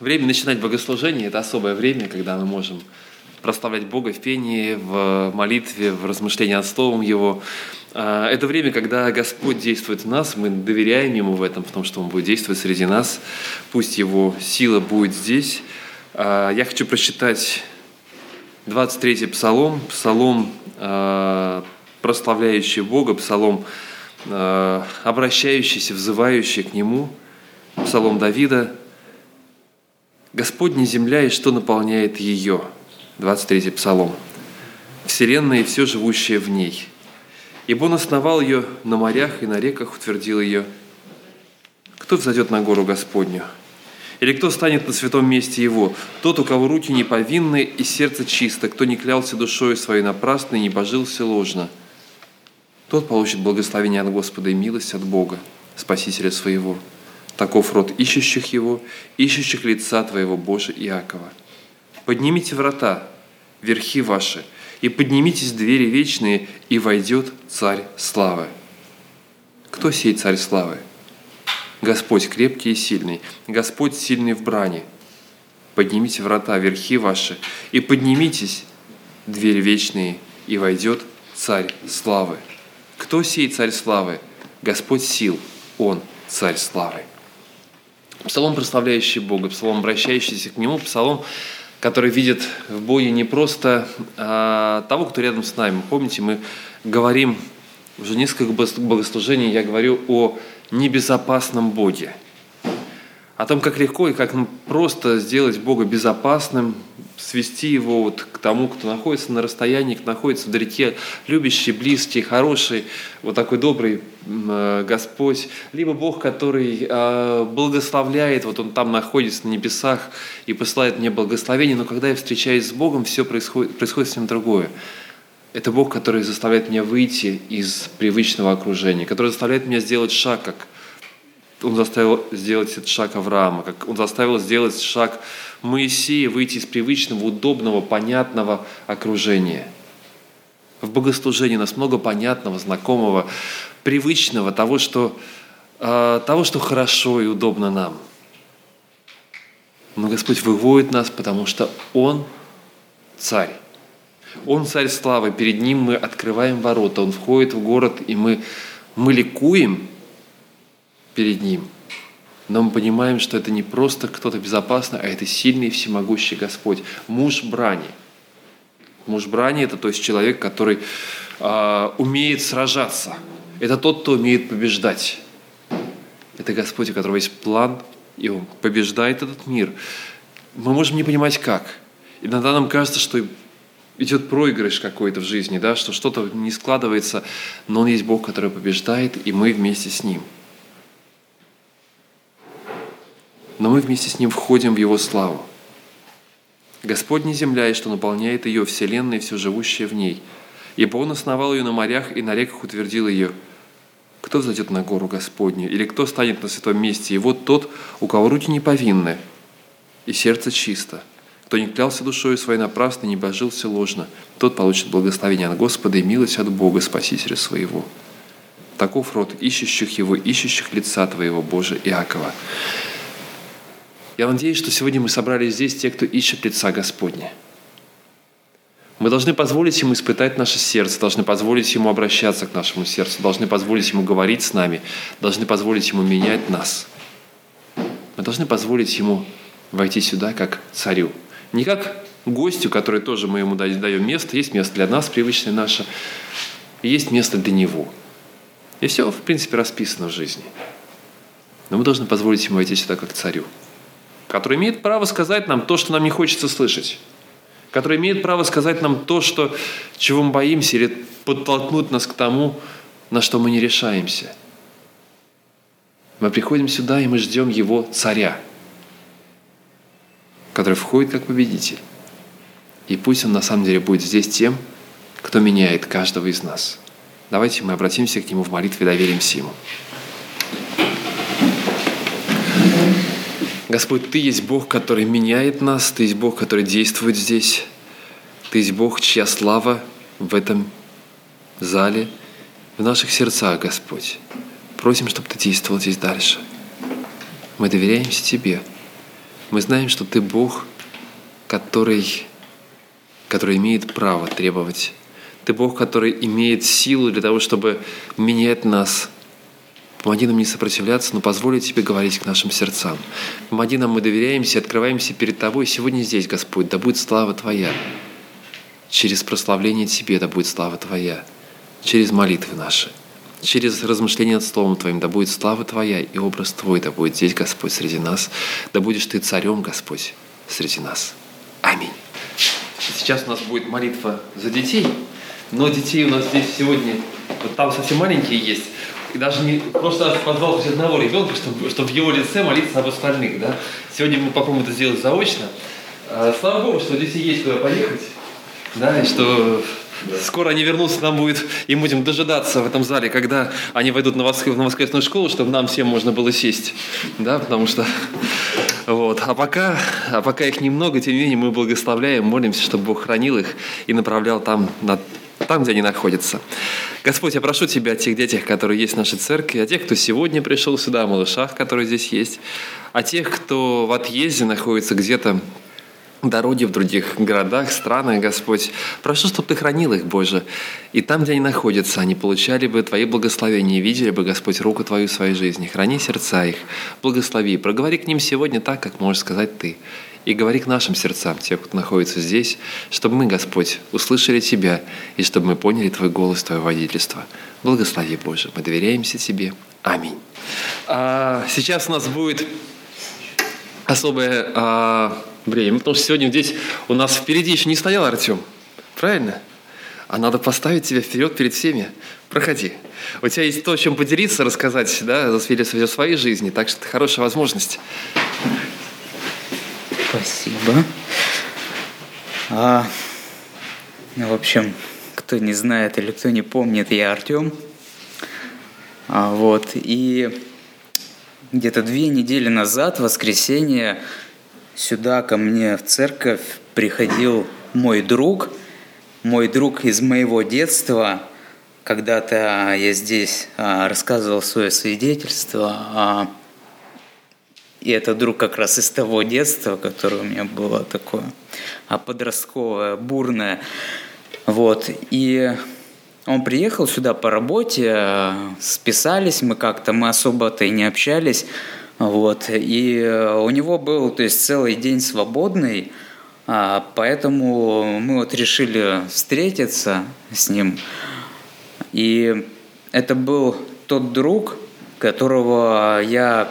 Время начинать богослужение – это особое время, когда мы можем прославлять Бога в пении, в молитве, в размышлении над Словом Его. А, это время, когда Господь действует в нас, мы доверяем Ему в этом, в том, что Он будет действовать среди нас. Пусть Его сила будет здесь. А, я хочу прочитать 23-й псалом, псалом, а, прославляющий Бога, псалом, обращающийся, взывающий к Нему, псалом Давида – Господня земля и что наполняет ее. 23 Псалом. Вселенная и все живущее в ней. Ибо Он основал ее на морях и на реках утвердил ее. Кто взойдет на гору Господню? Или кто станет на святом месте Его? Тот, у кого руки не повинны и сердце чисто, кто не клялся душою своей напрасно и не божился ложно. Тот получит благословение от Господа и милость от Бога, Спасителя своего. Таков род ищущих его, ищущих лица твоего, Боже Иакова. Поднимите врата, верхи ваши, и поднимитесь двери вечные, и войдет Царь Славы. Кто сей Царь Славы? Господь крепкий и сильный, Господь сильный в брани. Поднимите врата, верхи ваши, и поднимитесь, двери вечные, и войдет Царь Славы. Кто сей Царь Славы? Господь сил, Он Царь Славы. Псалом, прославляющий Бога, псалом, обращающийся к Нему, псалом, который видит в Боге не просто а, того, кто рядом с нами. Помните, мы говорим, уже несколько богослужений я говорю о небезопасном Боге – о том, как легко и как просто сделать Бога безопасным, свести его вот к тому, кто находится на расстоянии, кто находится вдалеке, любящий, близкий, хороший, вот такой добрый э, Господь, либо Бог, который э, благословляет, вот Он там находится на небесах и посылает мне благословение, но когда я встречаюсь с Богом, все происходит, происходит с ним другое. Это Бог, который заставляет меня выйти из привычного окружения, который заставляет меня сделать шаг, как он заставил сделать этот шаг Авраама, как он заставил сделать шаг Моисея, выйти из привычного, удобного, понятного окружения. В богослужении нас много понятного, знакомого, привычного, того, что, э, того, что хорошо и удобно нам. Но Господь выводит нас, потому что Он царь. Он царь славы, перед Ним мы открываем ворота, Он входит в город, и мы, мы ликуем – перед Ним. Но мы понимаем, что это не просто кто-то безопасный, а это сильный и всемогущий Господь, муж брани. Муж брани – это то есть человек, который э, умеет сражаться. Это тот, кто умеет побеждать. Это Господь, у которого есть план, и Он побеждает этот мир. Мы можем не понимать, как. Иногда нам кажется, что идет проигрыш какой-то в жизни, да, что что-то не складывается, но Он есть Бог, который побеждает, и мы вместе с Ним – но мы вместе с Ним входим в Его славу. Господня земля, и что наполняет ее вселенной все живущее в ней. Ибо Он основал ее на морях и на реках утвердил ее. Кто взойдет на гору Господню? Или кто станет на святом месте? И вот тот, у кого руки не повинны, и сердце чисто. Кто не клялся душою своей напрасно, не божился ложно, тот получит благословение от Господа и милость от Бога, Спасителя своего. Таков род ищущих Его, ищущих лица Твоего, Боже Иакова. Я надеюсь, что сегодня мы собрались здесь те, кто ищет лица Господня. Мы должны позволить Ему испытать наше сердце, должны позволить Ему обращаться к нашему сердцу, должны позволить Ему говорить с нами, должны позволить Ему менять нас. Мы должны позволить Ему войти сюда как царю. Не как гостю, который тоже мы Ему даем место. Есть место для нас, привычное наше, и есть место для Него. И все, в принципе, расписано в жизни. Но мы должны позволить Ему войти сюда как царю который имеет право сказать нам то, что нам не хочется слышать, который имеет право сказать нам то, что, чего мы боимся, или подтолкнуть нас к тому, на что мы не решаемся. Мы приходим сюда, и мы ждем Его царя, который входит как победитель. И пусть Он на самом деле будет здесь тем, кто меняет каждого из нас. Давайте мы обратимся к Нему в молитве и доверимся Ему. Господь, Ты есть Бог, который меняет нас, Ты есть Бог, который действует здесь. Ты есть Бог, чья слава в этом зале, в наших сердцах, Господь. Просим, чтобы Ты действовал здесь дальше. Мы доверяемся Тебе. Мы знаем, что Ты Бог, который, который имеет право требовать. Ты Бог, который имеет силу для того, чтобы менять нас. Помоги нам не сопротивляться, но позволить Тебе говорить к нашим сердцам. Помоги нам, мы доверяемся, открываемся перед Тобой сегодня здесь, Господь. Да будет слава Твоя. Через прославление Тебе да будет слава Твоя. Через молитвы наши через размышления над Словом Твоим, да будет слава Твоя и образ Твой, да будет здесь, Господь, среди нас, да будешь Ты царем, Господь, среди нас. Аминь. Сейчас у нас будет молитва за детей, но детей у нас здесь сегодня, вот там совсем маленькие есть, и даже не просто позвал хоть одного ребенка, чтобы, чтобы в его лице молиться об остальных. Да? Сегодня мы попробуем это сделать заочно. А, слава Богу, что здесь есть куда поехать, да, и что Скоро они вернутся, нам будет, и будем дожидаться в этом зале, когда они войдут на, воск... на воскресную школу, чтобы нам всем можно было сесть. Да, потому что... Вот. А пока, а пока их немного, тем не менее мы благословляем, молимся, чтобы Бог хранил их и направлял там, на, там, где они находятся. Господь, я прошу Тебя о тех детях, которые есть в нашей церкви, о тех, кто сегодня пришел сюда, о малышах, которые здесь есть, о тех, кто в отъезде находится где-то дороги в других городах, странах, Господь. Прошу, чтобы Ты хранил их, Боже. И там, где они находятся, они получали бы Твои благословения видели бы, Господь, руку Твою в своей жизни. Храни сердца их, благослови. Проговори к ним сегодня так, как можешь сказать Ты. И говори к нашим сердцам, те, кто находится здесь, чтобы мы, Господь, услышали Тебя, и чтобы мы поняли Твой голос, Твое водительство. Благослови, Боже. Мы доверяемся Тебе. Аминь. А, сейчас у нас будет особое а, время, потому что сегодня здесь у нас впереди еще не стоял Артем. Правильно? А надо поставить тебя вперед перед всеми. Проходи. У тебя есть то, чем поделиться, рассказать, да, засвидетельствовать о своей жизни, так что это хорошая возможность. Спасибо. А, ну, в общем, кто не знает или кто не помнит, я Артем. А, вот, и где-то две недели назад, в воскресенье, сюда ко мне в церковь приходил мой друг, мой друг из моего детства. Когда-то я здесь а, рассказывал свое свидетельство, а, и это друг как раз из того детства, которое у меня было такое а, подростковое, бурное. Вот. И он приехал сюда по работе, списались мы как-то, мы особо-то и не общались. Вот. И у него был то есть, целый день свободный, а, поэтому мы вот решили встретиться с ним. И это был тот друг, которого я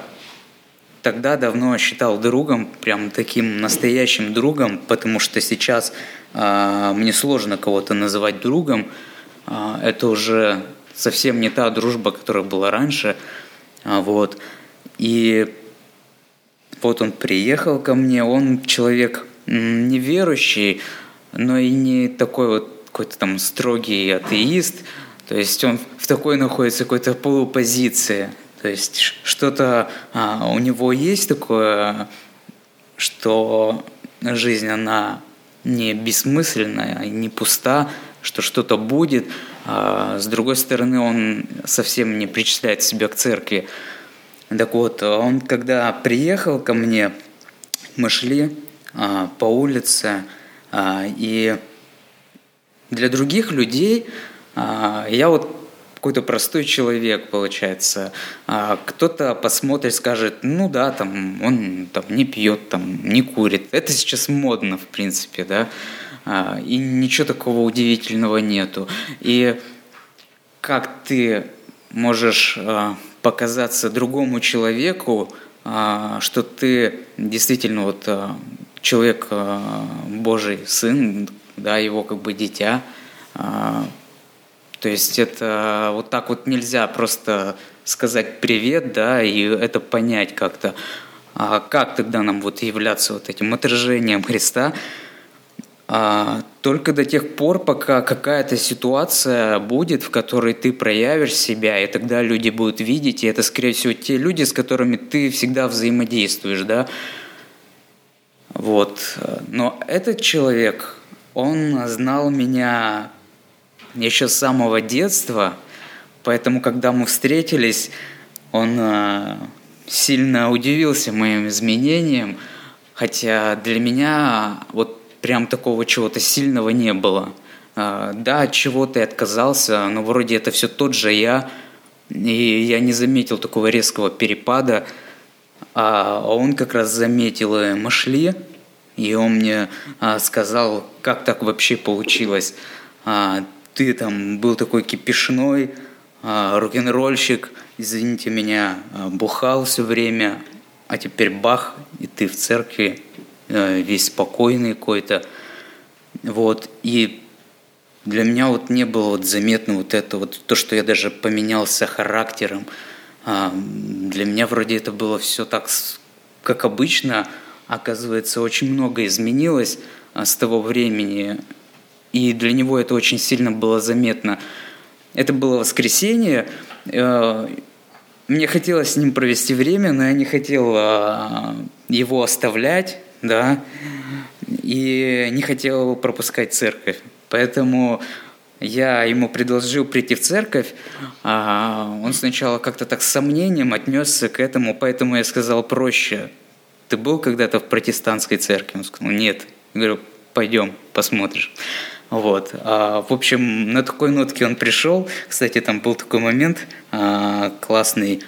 тогда давно считал другом, прям таким настоящим другом, потому что сейчас э, мне сложно кого-то называть другом. Э, это уже совсем не та дружба, которая была раньше. Э, вот. И вот он приехал ко мне, он человек неверующий, но и не такой вот какой-то там строгий атеист, то есть он в такой находится какой-то полупозиции, то есть что-то а, у него есть такое, что жизнь, она не бессмысленная, не пуста, что что-то будет. А с другой стороны, он совсем не причисляет себя к церкви. Так вот, он когда приехал ко мне, мы шли а, по улице, а, и для других людей а, я вот какой-то простой человек, получается. А кто-то посмотрит, скажет, ну да, там, он там, не пьет, там, не курит. Это сейчас модно, в принципе, да. А, и ничего такого удивительного нету. И как ты можешь а, показаться другому человеку, а, что ты действительно вот а, человек Божий сын, да, его как бы дитя. То есть это вот так вот нельзя просто сказать привет, да, и это понять как-то. А как тогда нам вот являться вот этим отражением Христа? А, только до тех пор, пока какая-то ситуация будет, в которой ты проявишь себя, и тогда люди будут видеть, и это, скорее всего, те люди, с которыми ты всегда взаимодействуешь, да. Вот. Но этот человек, он знал меня еще с самого детства, поэтому, когда мы встретились, он а, сильно удивился моим изменениям, Хотя для меня вот прям такого чего-то сильного не было. А, да, от чего-то я отказался, но вроде это все тот же я, и я не заметил такого резкого перепада, а он как раз заметил, и мы шли, и он мне а, сказал, как так вообще получилось. Ты там был такой кипишной, а, рок-н-ролльщик, извините меня, а, бухал все время, а теперь бах, и ты в церкви а, весь спокойный какой-то. Вот, и для меня вот не было вот заметно вот это вот, то, что я даже поменялся характером. А, для меня вроде это было все так, как обычно, оказывается, очень много изменилось с того времени, и для него это очень сильно было заметно. Это было воскресенье, э, мне хотелось с ним провести время, но я не хотел а, его оставлять, да, и не хотел пропускать церковь. Поэтому я ему предложил прийти в церковь, а он сначала как-то так с сомнением отнесся к этому, поэтому я сказал проще – ты был когда-то в протестантской церкви? Он сказал, нет. Я говорю, пойдем, посмотришь. Вот. А, в общем, на такой нотке он пришел. Кстати, там был такой момент а, классный.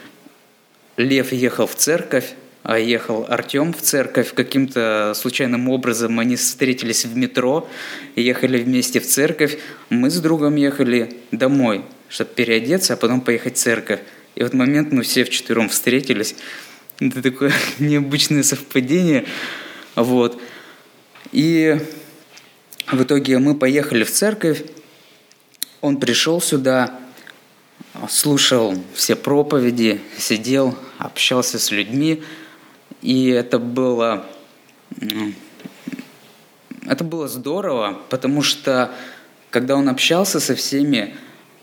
Лев ехал в церковь, а ехал Артем в церковь. Каким-то случайным образом они встретились в метро, ехали вместе в церковь. Мы с другом ехали домой, чтобы переодеться, а потом поехать в церковь. И в этот момент мы все вчетвером встретились. Это такое необычное совпадение. Вот. И в итоге мы поехали в церковь. Он пришел сюда, слушал все проповеди, сидел, общался с людьми. И это было, это было здорово, потому что когда он общался со всеми,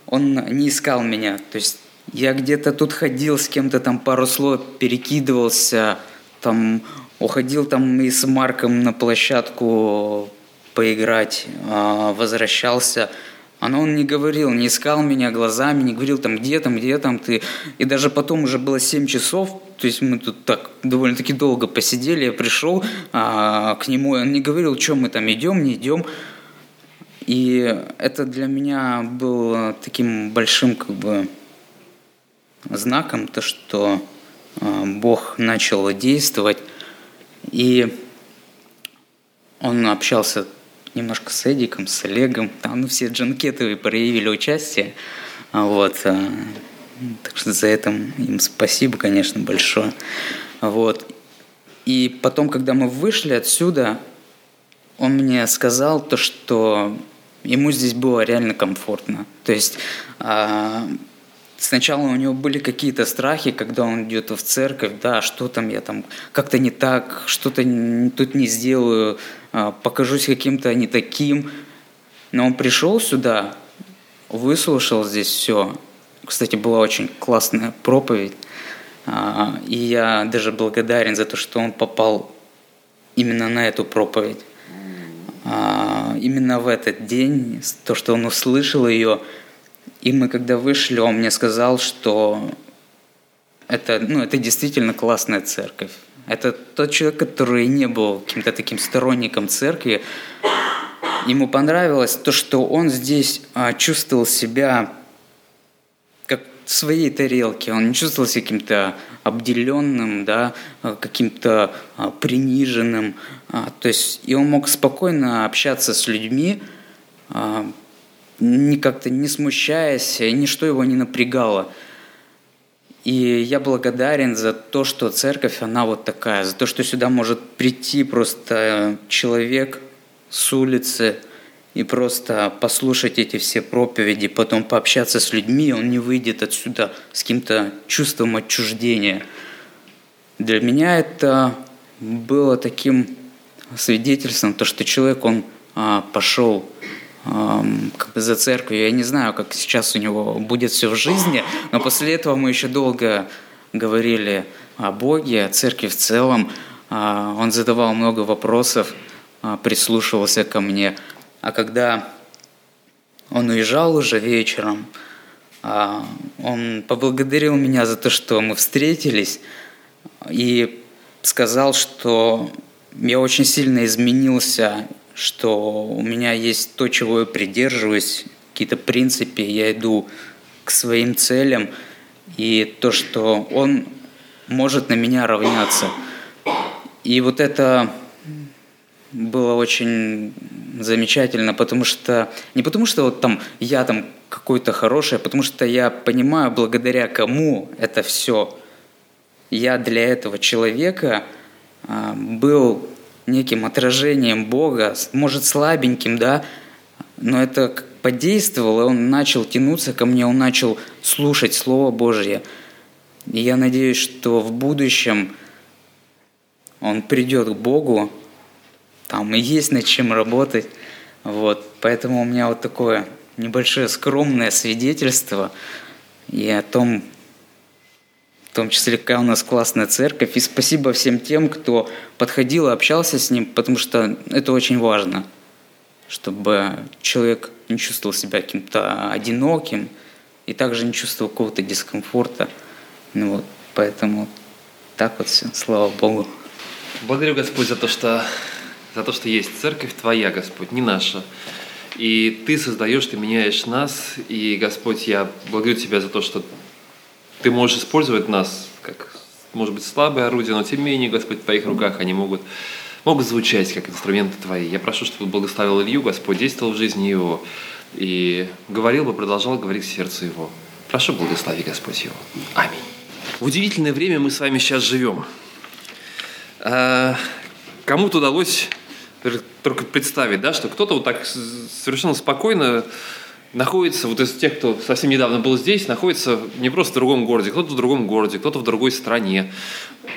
он не искал меня. То есть я где-то тут ходил с кем-то там пару слов перекидывался, там уходил там и с Марком на площадку поиграть, а, возвращался. А но он не говорил, не искал меня глазами, не говорил там, где там, где там ты. И даже потом уже было 7 часов, то есть мы тут так довольно-таки долго посидели, я пришел а, к нему, и он не говорил, что мы там идем, не идем. И это для меня было таким большим как бы знаком, то, что а, Бог начал действовать, и он общался немножко с Эдиком, с Олегом, там ну, все джанкетовые проявили участие, вот, а, так что за это им спасибо, конечно, большое, вот, и потом, когда мы вышли отсюда, он мне сказал то, что ему здесь было реально комфортно, то есть а, Сначала у него были какие-то страхи, когда он идет в церковь, да, что там я там как-то не так, что-то тут не сделаю, а, покажусь каким-то не таким. Но он пришел сюда, выслушал здесь все. Кстати, была очень классная проповедь. А, и я даже благодарен за то, что он попал именно на эту проповедь. А, именно в этот день, то, что он услышал ее, и мы когда вышли, он мне сказал, что это, ну, это действительно классная церковь. Это тот человек, который не был каким-то таким сторонником церкви. Ему понравилось то, что он здесь а, чувствовал себя как в своей тарелке. Он не чувствовал себя каким-то обделенным, да, а, каким-то а, приниженным. А, то есть и он мог спокойно общаться с людьми, а, ни как-то не смущаясь, ничто его не напрягало. И я благодарен за то, что церковь, она вот такая, за то, что сюда может прийти просто человек с улицы и просто послушать эти все проповеди, потом пообщаться с людьми, он не выйдет отсюда с каким-то чувством отчуждения. Для меня это было таким свидетельством, то, что человек, он а, пошел как бы за церковью. Я не знаю, как сейчас у него будет все в жизни, но после этого мы еще долго говорили о Боге, о церкви в целом. А, он задавал много вопросов, а, прислушивался ко мне. А когда он уезжал уже вечером, а, он поблагодарил меня за то, что мы встретились, и сказал, что я очень сильно изменился, что у меня есть то, чего я придерживаюсь, какие-то принципы, я иду к своим целям, и то, что он может на меня равняться. И вот это было очень замечательно, потому что не потому что вот там я там какой-то хороший, а потому что я понимаю, благодаря кому это все. Я для этого человека а, был неким отражением Бога, может слабеньким, да, но это подействовало, он начал тянуться ко мне, он начал слушать Слово Божье. И я надеюсь, что в будущем он придет к Богу, там и есть над чем работать. Вот. Поэтому у меня вот такое небольшое скромное свидетельство и о том, в том числе, какая у нас классная церковь. И спасибо всем тем, кто подходил и общался с ним, потому что это очень важно, чтобы человек не чувствовал себя каким-то одиноким и также не чувствовал какого-то дискомфорта. Ну вот, поэтому так вот все, слава Богу. Благодарю, Господь, за то, что, за то, что есть церковь Твоя, Господь, не наша. И Ты создаешь, Ты меняешь нас. И, Господь, я благодарю Тебя за то, что ты можешь использовать нас как, может быть, слабое орудие, но тем не менее, Господь, в Твоих руках они могут, могут звучать как инструменты Твои. Я прошу, чтобы благословил Илью, Господь, действовал в жизни его и говорил бы, продолжал говорить сердце его. Прошу, благослови, Господь, его. Аминь. В удивительное время мы с вами сейчас живем. А, кому-то удалось только представить, да, что кто-то вот так совершенно спокойно находится, вот из тех, кто совсем недавно был здесь, находится не просто в другом городе, кто-то в другом городе, кто-то в другой стране.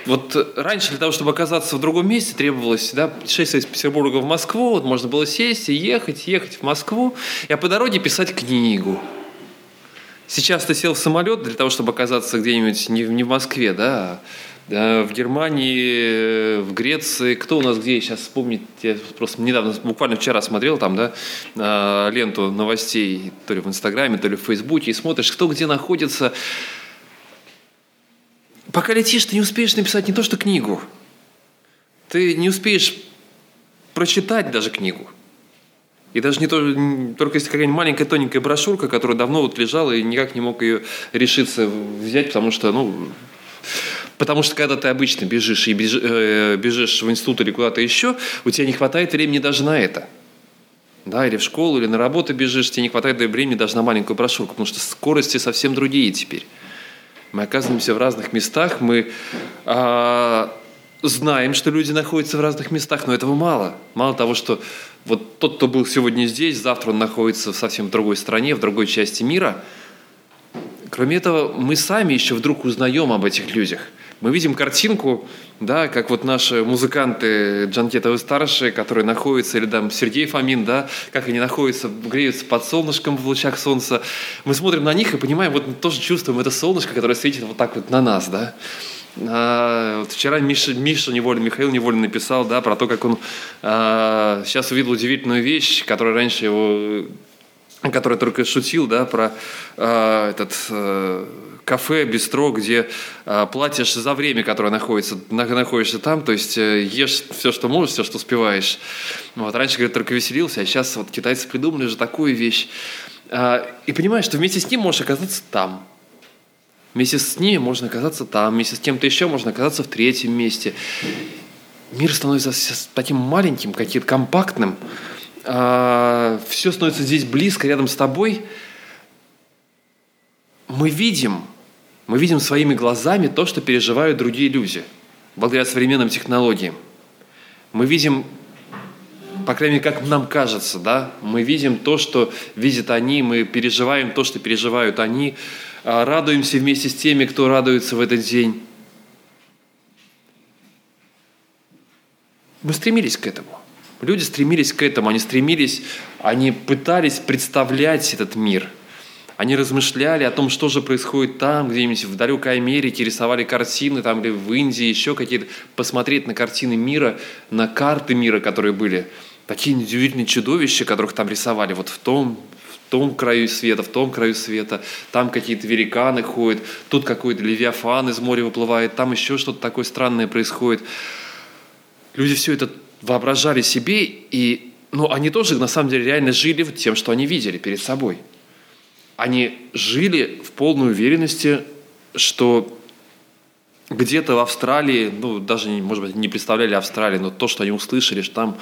Вот раньше для того, чтобы оказаться в другом месте, требовалось да, путешествие из Петербурга в Москву, вот можно было сесть и ехать, ехать в Москву, а по дороге писать книгу. Сейчас ты сел в самолет для того, чтобы оказаться где-нибудь не, не в Москве, да, в Германии, в Греции, кто у нас где, сейчас вспомнить, я просто недавно, буквально вчера смотрел там, да, ленту новостей, то ли в Инстаграме, то ли в Фейсбуке, и смотришь, кто где находится. Пока летишь, ты не успеешь написать не то что книгу, ты не успеешь прочитать даже книгу. И даже не то, только если какая-нибудь маленькая тоненькая брошюрка, которая давно вот лежала и никак не мог ее решиться взять, потому что, ну, Потому что когда ты обычно бежишь и бежишь, э, бежишь в институт или куда-то еще, у тебя не хватает времени даже на это. Да, или в школу, или на работу бежишь, тебе не хватает времени даже на маленькую брошюрку, потому что скорости совсем другие теперь. Мы оказываемся в разных местах, мы э, знаем, что люди находятся в разных местах, но этого мало. Мало того, что вот тот, кто был сегодня здесь, завтра он находится в совсем другой стране, в другой части мира. Кроме этого, мы сами еще вдруг узнаем об этих людях – мы видим картинку, да, как вот наши музыканты Джанкетовы старшие, которые находятся, или там Сергей Фомин, да, как они находятся, греются под солнышком в лучах солнца. Мы смотрим на них и понимаем, вот мы тоже чувствуем это солнышко, которое светит вот так вот на нас, да. А, вот вчера Миша, Миша невольно, Михаил невольно написал, да, про то, как он а, сейчас увидел удивительную вещь, которая раньше его который только шутил, да, про э, этот э, кафе, бистро, где э, платишь за время, которое находится, на, находишься там, то есть э, ешь все, что можешь, все, что успеваешь. Вот, раньше, говорит, только веселился, а сейчас вот китайцы придумали же такую вещь. Э, и понимаешь, что вместе с ним можешь оказаться там. Вместе с ними можно оказаться там, вместе с кем-то еще можно оказаться в третьем месте. Мир становится таким маленьким, каким-то компактным. Э, все становится здесь близко, рядом с тобой. Мы видим, мы видим своими глазами то, что переживают другие люди, благодаря современным технологиям. Мы видим, по крайней мере, как нам кажется, да, мы видим то, что видят они, мы переживаем то, что переживают они, а, радуемся вместе с теми, кто радуется в этот день. Мы стремились к этому. Люди стремились к этому, они стремились, они пытались представлять этот мир – они размышляли о том, что же происходит там, где-нибудь в далекой Америке, рисовали картины там или в Индии, еще какие-то, посмотреть на картины мира, на карты мира, которые были. Такие удивительные чудовища, которых там рисовали, вот в том, том краю света, в том краю света, там какие-то великаны ходят, тут какой-то левиафан из моря выплывает, там еще что-то такое странное происходит. люди все это воображали себе, и ну, они тоже на самом деле реально жили тем, что они видели перед собой. Они жили в полной уверенности, что где-то в Австралии, ну, даже, может быть, не представляли Австралии, но то, что они услышали, что там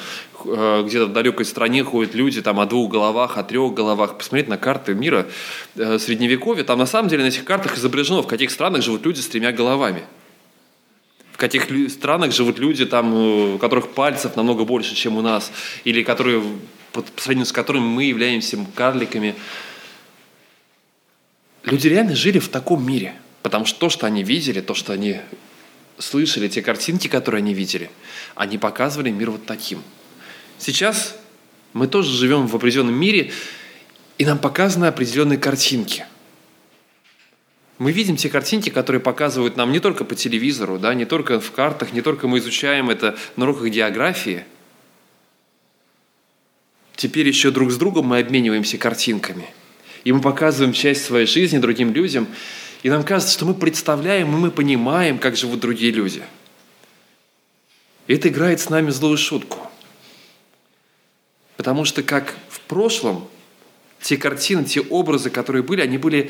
э, где-то в далекой стране ходят люди там о двух головах, о трех головах. Посмотреть на карты мира э, Средневековья, там на самом деле на этих картах изображено, в каких странах живут люди с тремя головами. В каких странах живут люди, там, э, у которых пальцев намного больше, чем у нас, или которые, по сравнению с которыми мы являемся карликами. Люди реально жили в таком мире – Потому что то, что они видели, то, что они слышали, те картинки, которые они видели, они показывали мир вот таким. Сейчас мы тоже живем в определенном мире, и нам показаны определенные картинки. Мы видим те картинки, которые показывают нам не только по телевизору, да, не только в картах, не только мы изучаем это на уроках географии. Теперь еще друг с другом мы обмениваемся картинками. И мы показываем часть своей жизни другим людям – и нам кажется, что мы представляем, и мы понимаем, как живут другие люди. И это играет с нами злую шутку. Потому что как в прошлом, те картины, те образы, которые были, они были,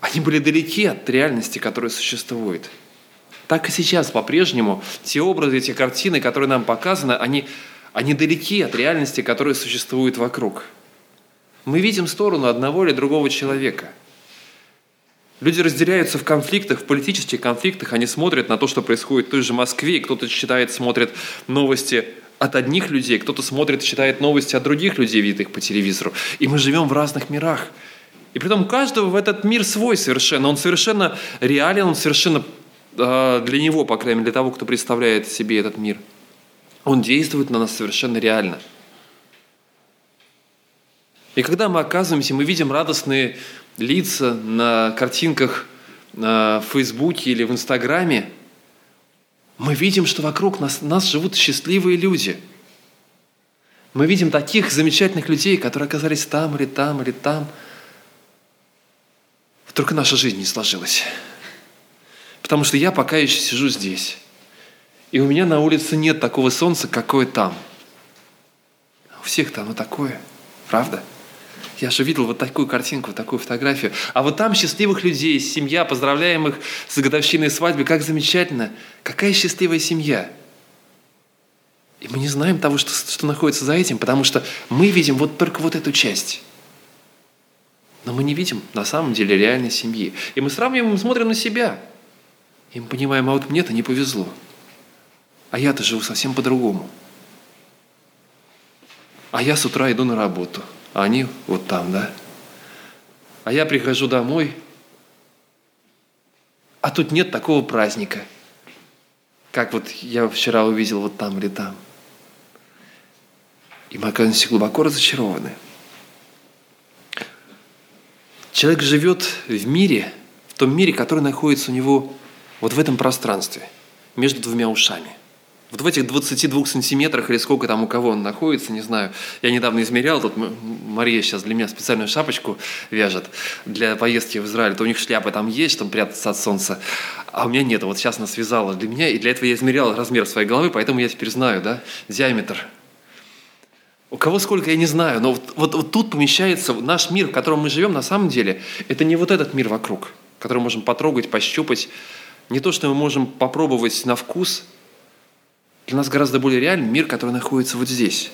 они были далеки от реальности, которая существует. Так и сейчас по-прежнему те образы, те картины, которые нам показаны, они, они далеки от реальности, которая существует вокруг. Мы видим сторону одного или другого человека – Люди разделяются в конфликтах, в политических конфликтах. Они смотрят на то, что происходит в той же Москве. Кто-то читает, смотрит новости от одних людей, кто-то смотрит, читает новости от других людей, видит их по телевизору. И мы живем в разных мирах. И при этом у каждого в этот мир свой совершенно. Он совершенно реален, он совершенно э, для него, по крайней мере, для того, кто представляет себе этот мир. Он действует на нас совершенно реально. И когда мы оказываемся, мы видим радостные лица на картинках на Фейсбуке или в Инстаграме, мы видим, что вокруг нас, нас живут счастливые люди. Мы видим таких замечательных людей, которые оказались там или там или там. Только наша жизнь не сложилась. Потому что я пока еще сижу здесь. И у меня на улице нет такого солнца, какое там. У всех-то оно такое. Правда? Я же видел вот такую картинку, вот такую фотографию. А вот там счастливых людей, семья, поздравляем их с годовщиной свадьбы. Как замечательно. Какая счастливая семья. И мы не знаем того, что, что находится за этим, потому что мы видим вот только вот эту часть. Но мы не видим на самом деле реальной семьи. И мы сравниваем, смотрим на себя. И мы понимаем, а вот мне-то не повезло. А я-то живу совсем по-другому. А я с утра иду на работу – а они вот там, да? А я прихожу домой, а тут нет такого праздника, как вот я вчера увидел вот там или там. И мы оказываемся глубоко разочарованы. Человек живет в мире, в том мире, который находится у него вот в этом пространстве, между двумя ушами – вот в этих 22 сантиметрах или сколько там у кого он находится, не знаю. Я недавно измерял, тут Мария сейчас для меня специальную шапочку вяжет для поездки в Израиль. То у них шляпы там есть, чтобы прятаться от солнца, а у меня нет. Вот сейчас она связала для меня, и для этого я измерял размер своей головы, поэтому я теперь знаю, да, диаметр. У кого сколько, я не знаю, но вот, вот, вот тут помещается наш мир, в котором мы живем, на самом деле, это не вот этот мир вокруг, который мы можем потрогать, пощупать, не то, что мы можем попробовать на вкус – для нас гораздо более реальный мир, который находится вот здесь.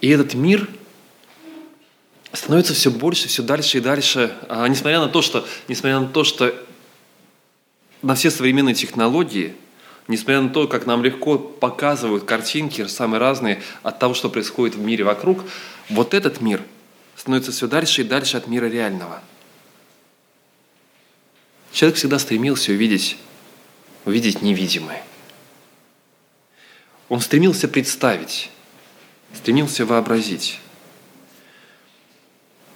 И этот мир становится все больше, все дальше и дальше, а, несмотря на то, что, несмотря на то, что на все современные технологии, несмотря на то, как нам легко показывают картинки самые разные от того, что происходит в мире вокруг, вот этот мир становится все дальше и дальше от мира реального. Человек всегда стремился увидеть увидеть невидимое. Он стремился представить, стремился вообразить.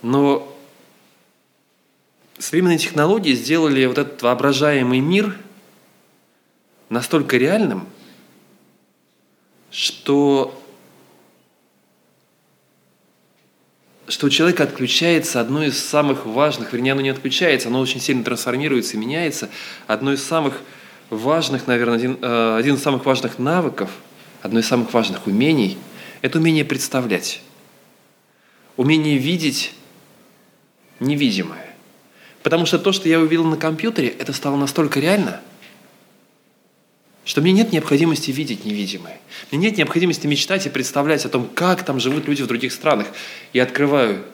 Но современные технологии сделали вот этот воображаемый мир настолько реальным, что, что у человека отключается одно из самых важных, вернее, оно не отключается, оно очень сильно трансформируется и меняется, одно из самых важных, наверное, один, э, один из самых важных навыков, одно из самых важных умений – это умение представлять. Умение видеть невидимое. Потому что то, что я увидел на компьютере, это стало настолько реально, что мне нет необходимости видеть невидимое. Мне нет необходимости мечтать и представлять о том, как там живут люди в других странах. Я открываю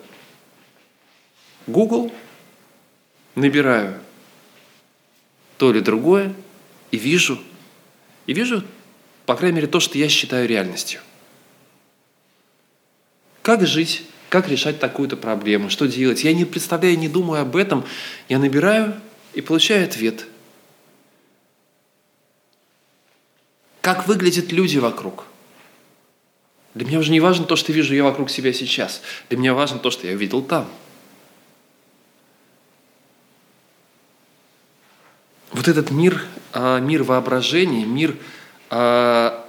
Google, набираю то или другое и вижу, и вижу, по крайней мере, то, что я считаю реальностью. Как жить как решать такую-то проблему, что делать. Я не представляю, не думаю об этом. Я набираю и получаю ответ. Как выглядят люди вокруг. Для меня уже не важно то, что вижу я вокруг себя сейчас. Для меня важно то, что я видел там. Вот этот мир, мир воображения, мир а,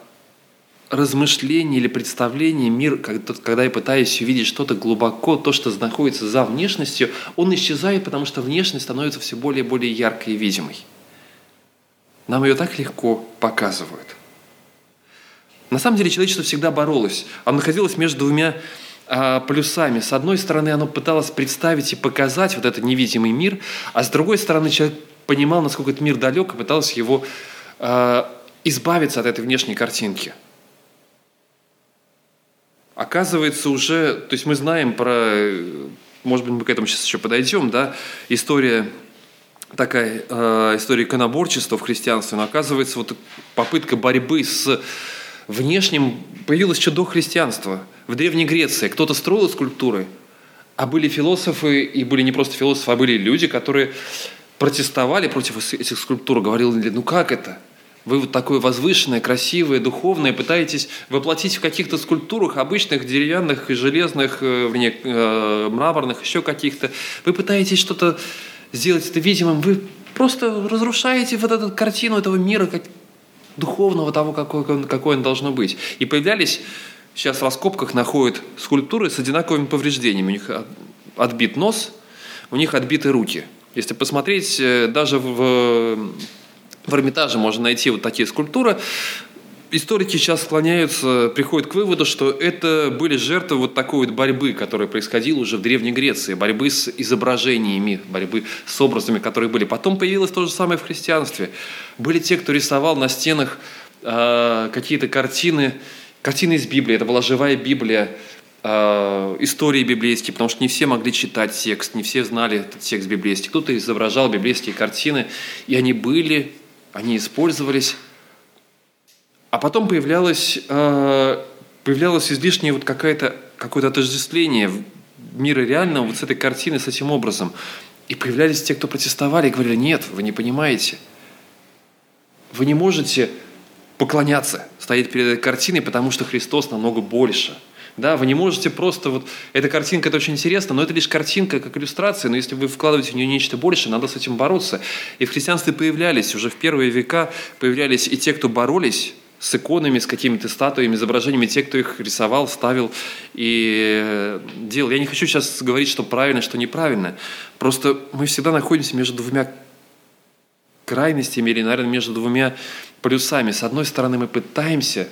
размышление или представление, мир, когда я пытаюсь увидеть что-то глубоко, то, что находится за внешностью, он исчезает, потому что внешность становится все более и более яркой и видимой. Нам ее так легко показывают. На самом деле человечество всегда боролось. Оно находилось между двумя а, плюсами. С одной стороны, оно пыталось представить и показать вот этот невидимый мир, а с другой стороны, человек понимал, насколько этот мир далек, и пытался его а, избавиться от этой внешней картинки – оказывается уже, то есть мы знаем про, может быть, мы к этому сейчас еще подойдем, да, история такая э, история иконоборчества в христианстве, но оказывается вот попытка борьбы с внешним появилась еще до христианства. В Древней Греции кто-то строил скульптуры, а были философы, и были не просто философы, а были люди, которые протестовали против этих скульптур, говорили, ну как это? Вы вот такое возвышенное, красивое, духовное пытаетесь воплотить в каких-то скульптурах обычных, деревянных, железных, э, э, мраморных, еще каких-то. Вы пытаетесь что-то сделать это видимым. Вы просто разрушаете вот эту картину этого мира, как духовного того, какой он, какой он должно быть. И появлялись, сейчас в раскопках находят скульптуры с одинаковыми повреждениями. У них отбит нос, у них отбиты руки. Если посмотреть э, даже в в Эрмитаже можно найти вот такие скульптуры. Историки сейчас склоняются, приходят к выводу, что это были жертвы вот такой вот борьбы, которая происходила уже в Древней Греции, борьбы с изображениями, борьбы с образами, которые были. Потом появилось то же самое в христианстве. Были те, кто рисовал на стенах э, какие-то картины, картины из Библии. Это была живая Библия, истории библейские, потому что не все могли читать текст, не все знали этот текст библейский. Кто-то изображал библейские картины, и они были они использовались. А потом появлялось, э, появлялось излишнее вот какое-то какое отождествление мира реального вот с этой картиной, с этим образом. И появлялись те, кто протестовали и говорили, нет, вы не понимаете. Вы не можете поклоняться, стоять перед этой картиной, потому что Христос намного больше – да, вы не можете просто вот... Эта картинка, это очень интересно, но это лишь картинка, как иллюстрация. Но если вы вкладываете в нее нечто большее, надо с этим бороться. И в христианстве появлялись, уже в первые века появлялись и те, кто боролись с иконами, с какими-то статуями, изображениями, те, кто их рисовал, ставил и э, делал. Я не хочу сейчас говорить, что правильно, что неправильно. Просто мы всегда находимся между двумя крайностями или, наверное, между двумя полюсами. С одной стороны, мы пытаемся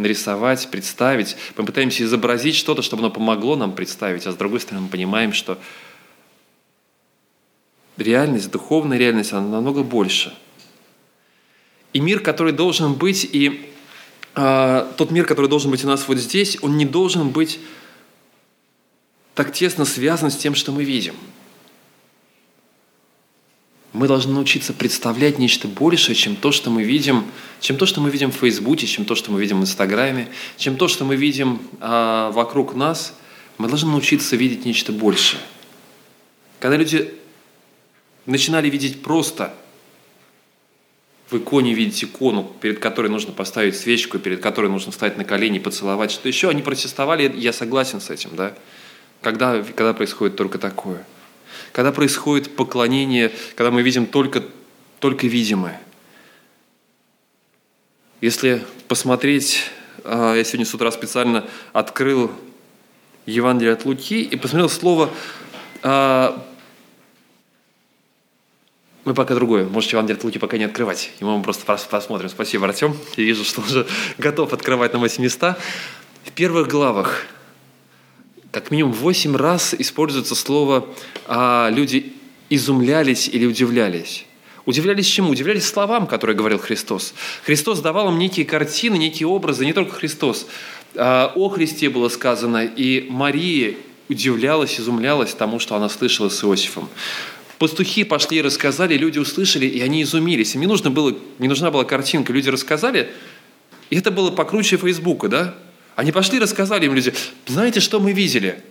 нарисовать, представить. Мы пытаемся изобразить что-то, чтобы оно помогло нам представить, а с другой стороны мы понимаем, что реальность, духовная реальность, она намного больше. И мир, который должен быть, и э, тот мир, который должен быть у нас вот здесь, он не должен быть так тесно связан с тем, что мы видим – мы должны научиться представлять нечто большее, чем то, что мы видим, чем то, что мы видим в Фейсбуке, чем то, что мы видим в Инстаграме, чем то, что мы видим а, вокруг нас. Мы должны научиться видеть нечто большее. Когда люди начинали видеть просто в иконе видеть икону, перед которой нужно поставить свечку, перед которой нужно встать на колени, поцеловать, что еще, они протестовали, я согласен с этим, да? Когда, когда происходит только такое – когда происходит поклонение, когда мы видим только, только видимое. Если посмотреть, а, я сегодня с утра специально открыл Евангелие от Луки и посмотрел слово, а, Мы пока другое. Можете вам Луки пока не открывать. И мы просто посмотрим. Спасибо, Артем. Я вижу, что уже готов открывать нам эти места. В первых главах как минимум восемь раз используется слово а, «люди изумлялись или удивлялись». Удивлялись чему? Удивлялись словам, которые говорил Христос. Христос давал им некие картины, некие образы, не только Христос. А, о Христе было сказано, и Мария удивлялась, изумлялась тому, что она слышала с Иосифом. Пастухи пошли и рассказали, люди услышали, и они изумились. Им не, нужно было, не нужна была картинка, люди рассказали, и это было покруче Фейсбука, да? Они пошли рассказали им люди, знаете, что мы видели?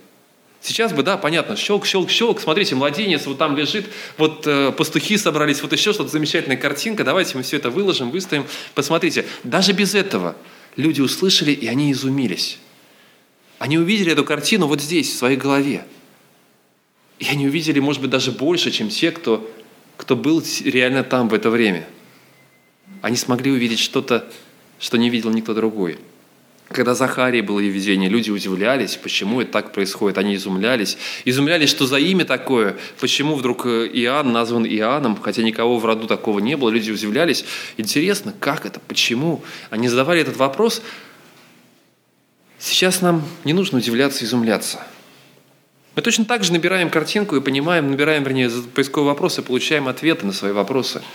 Сейчас бы, да, понятно, щелк, щелк, щелк, смотрите, младенец вот там лежит, вот э, пастухи собрались, вот еще что-то, замечательная картинка, давайте мы все это выложим, выставим. Посмотрите, даже без этого люди услышали, и они изумились. Они увидели эту картину вот здесь, в своей голове. И они увидели, может быть, даже больше, чем те, кто, кто был реально там в это время. Они смогли увидеть что-то, что не видел никто другой. Когда Захарии было видение, люди удивлялись, почему это так происходит. Они изумлялись. Изумлялись, что за имя такое, почему вдруг э, Иоанн назван Иоанном, хотя никого в роду такого не было. Люди удивлялись. Интересно, как это, почему? Они задавали этот вопрос. Сейчас нам не нужно удивляться, изумляться. Мы точно так же набираем картинку и понимаем, набираем, вернее, поисковые вопросы, получаем ответы на свои вопросы –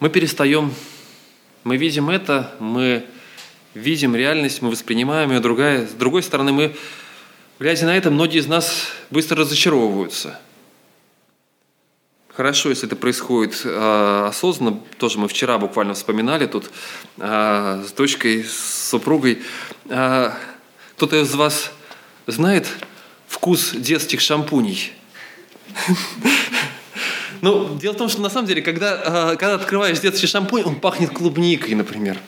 мы перестаем, мы видим это, мы видим реальность, мы воспринимаем ее, другая, с другой стороны, мы, глядя на это, многие из нас быстро разочаровываются. Хорошо, если это происходит э, осознанно, тоже мы вчера буквально вспоминали тут э, с дочкой, с супругой. Э, кто-то из вас знает вкус детских шампуней? Ну, дело в том, что на самом деле, когда, а, когда открываешь детский шампунь, он пахнет клубникой, например.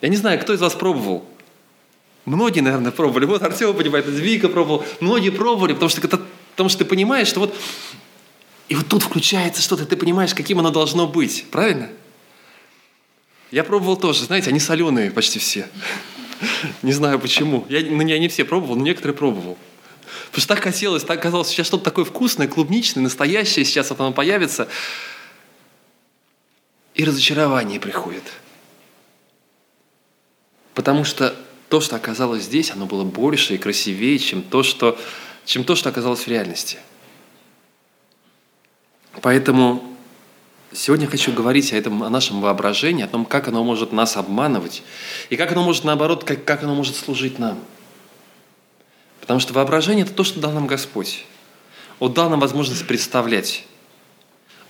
Я не знаю, кто из вас пробовал. Многие, наверное, пробовали. Вот Артем понимает, Вика пробовал. Многие пробовали, потому что, потому что ты понимаешь, что вот... И вот тут включается что-то, ты понимаешь, каким оно должно быть. Правильно? Я пробовал тоже. Знаете, они соленые почти все. Не знаю почему. Я, ну, я не все пробовал, но некоторые пробовал. Потому что так хотелось, так казалось, сейчас что-то такое вкусное, клубничное, настоящее, сейчас вот оно появится. И разочарование приходит. Потому что то, что оказалось здесь, оно было больше и красивее, чем то, что, чем то, что оказалось в реальности. Поэтому сегодня хочу говорить о, этом, о нашем воображении, о том, как оно может нас обманывать, и как оно может, наоборот, как, как оно может служить нам – Потому что воображение – это то, что дал нам Господь. Он дал нам возможность представлять.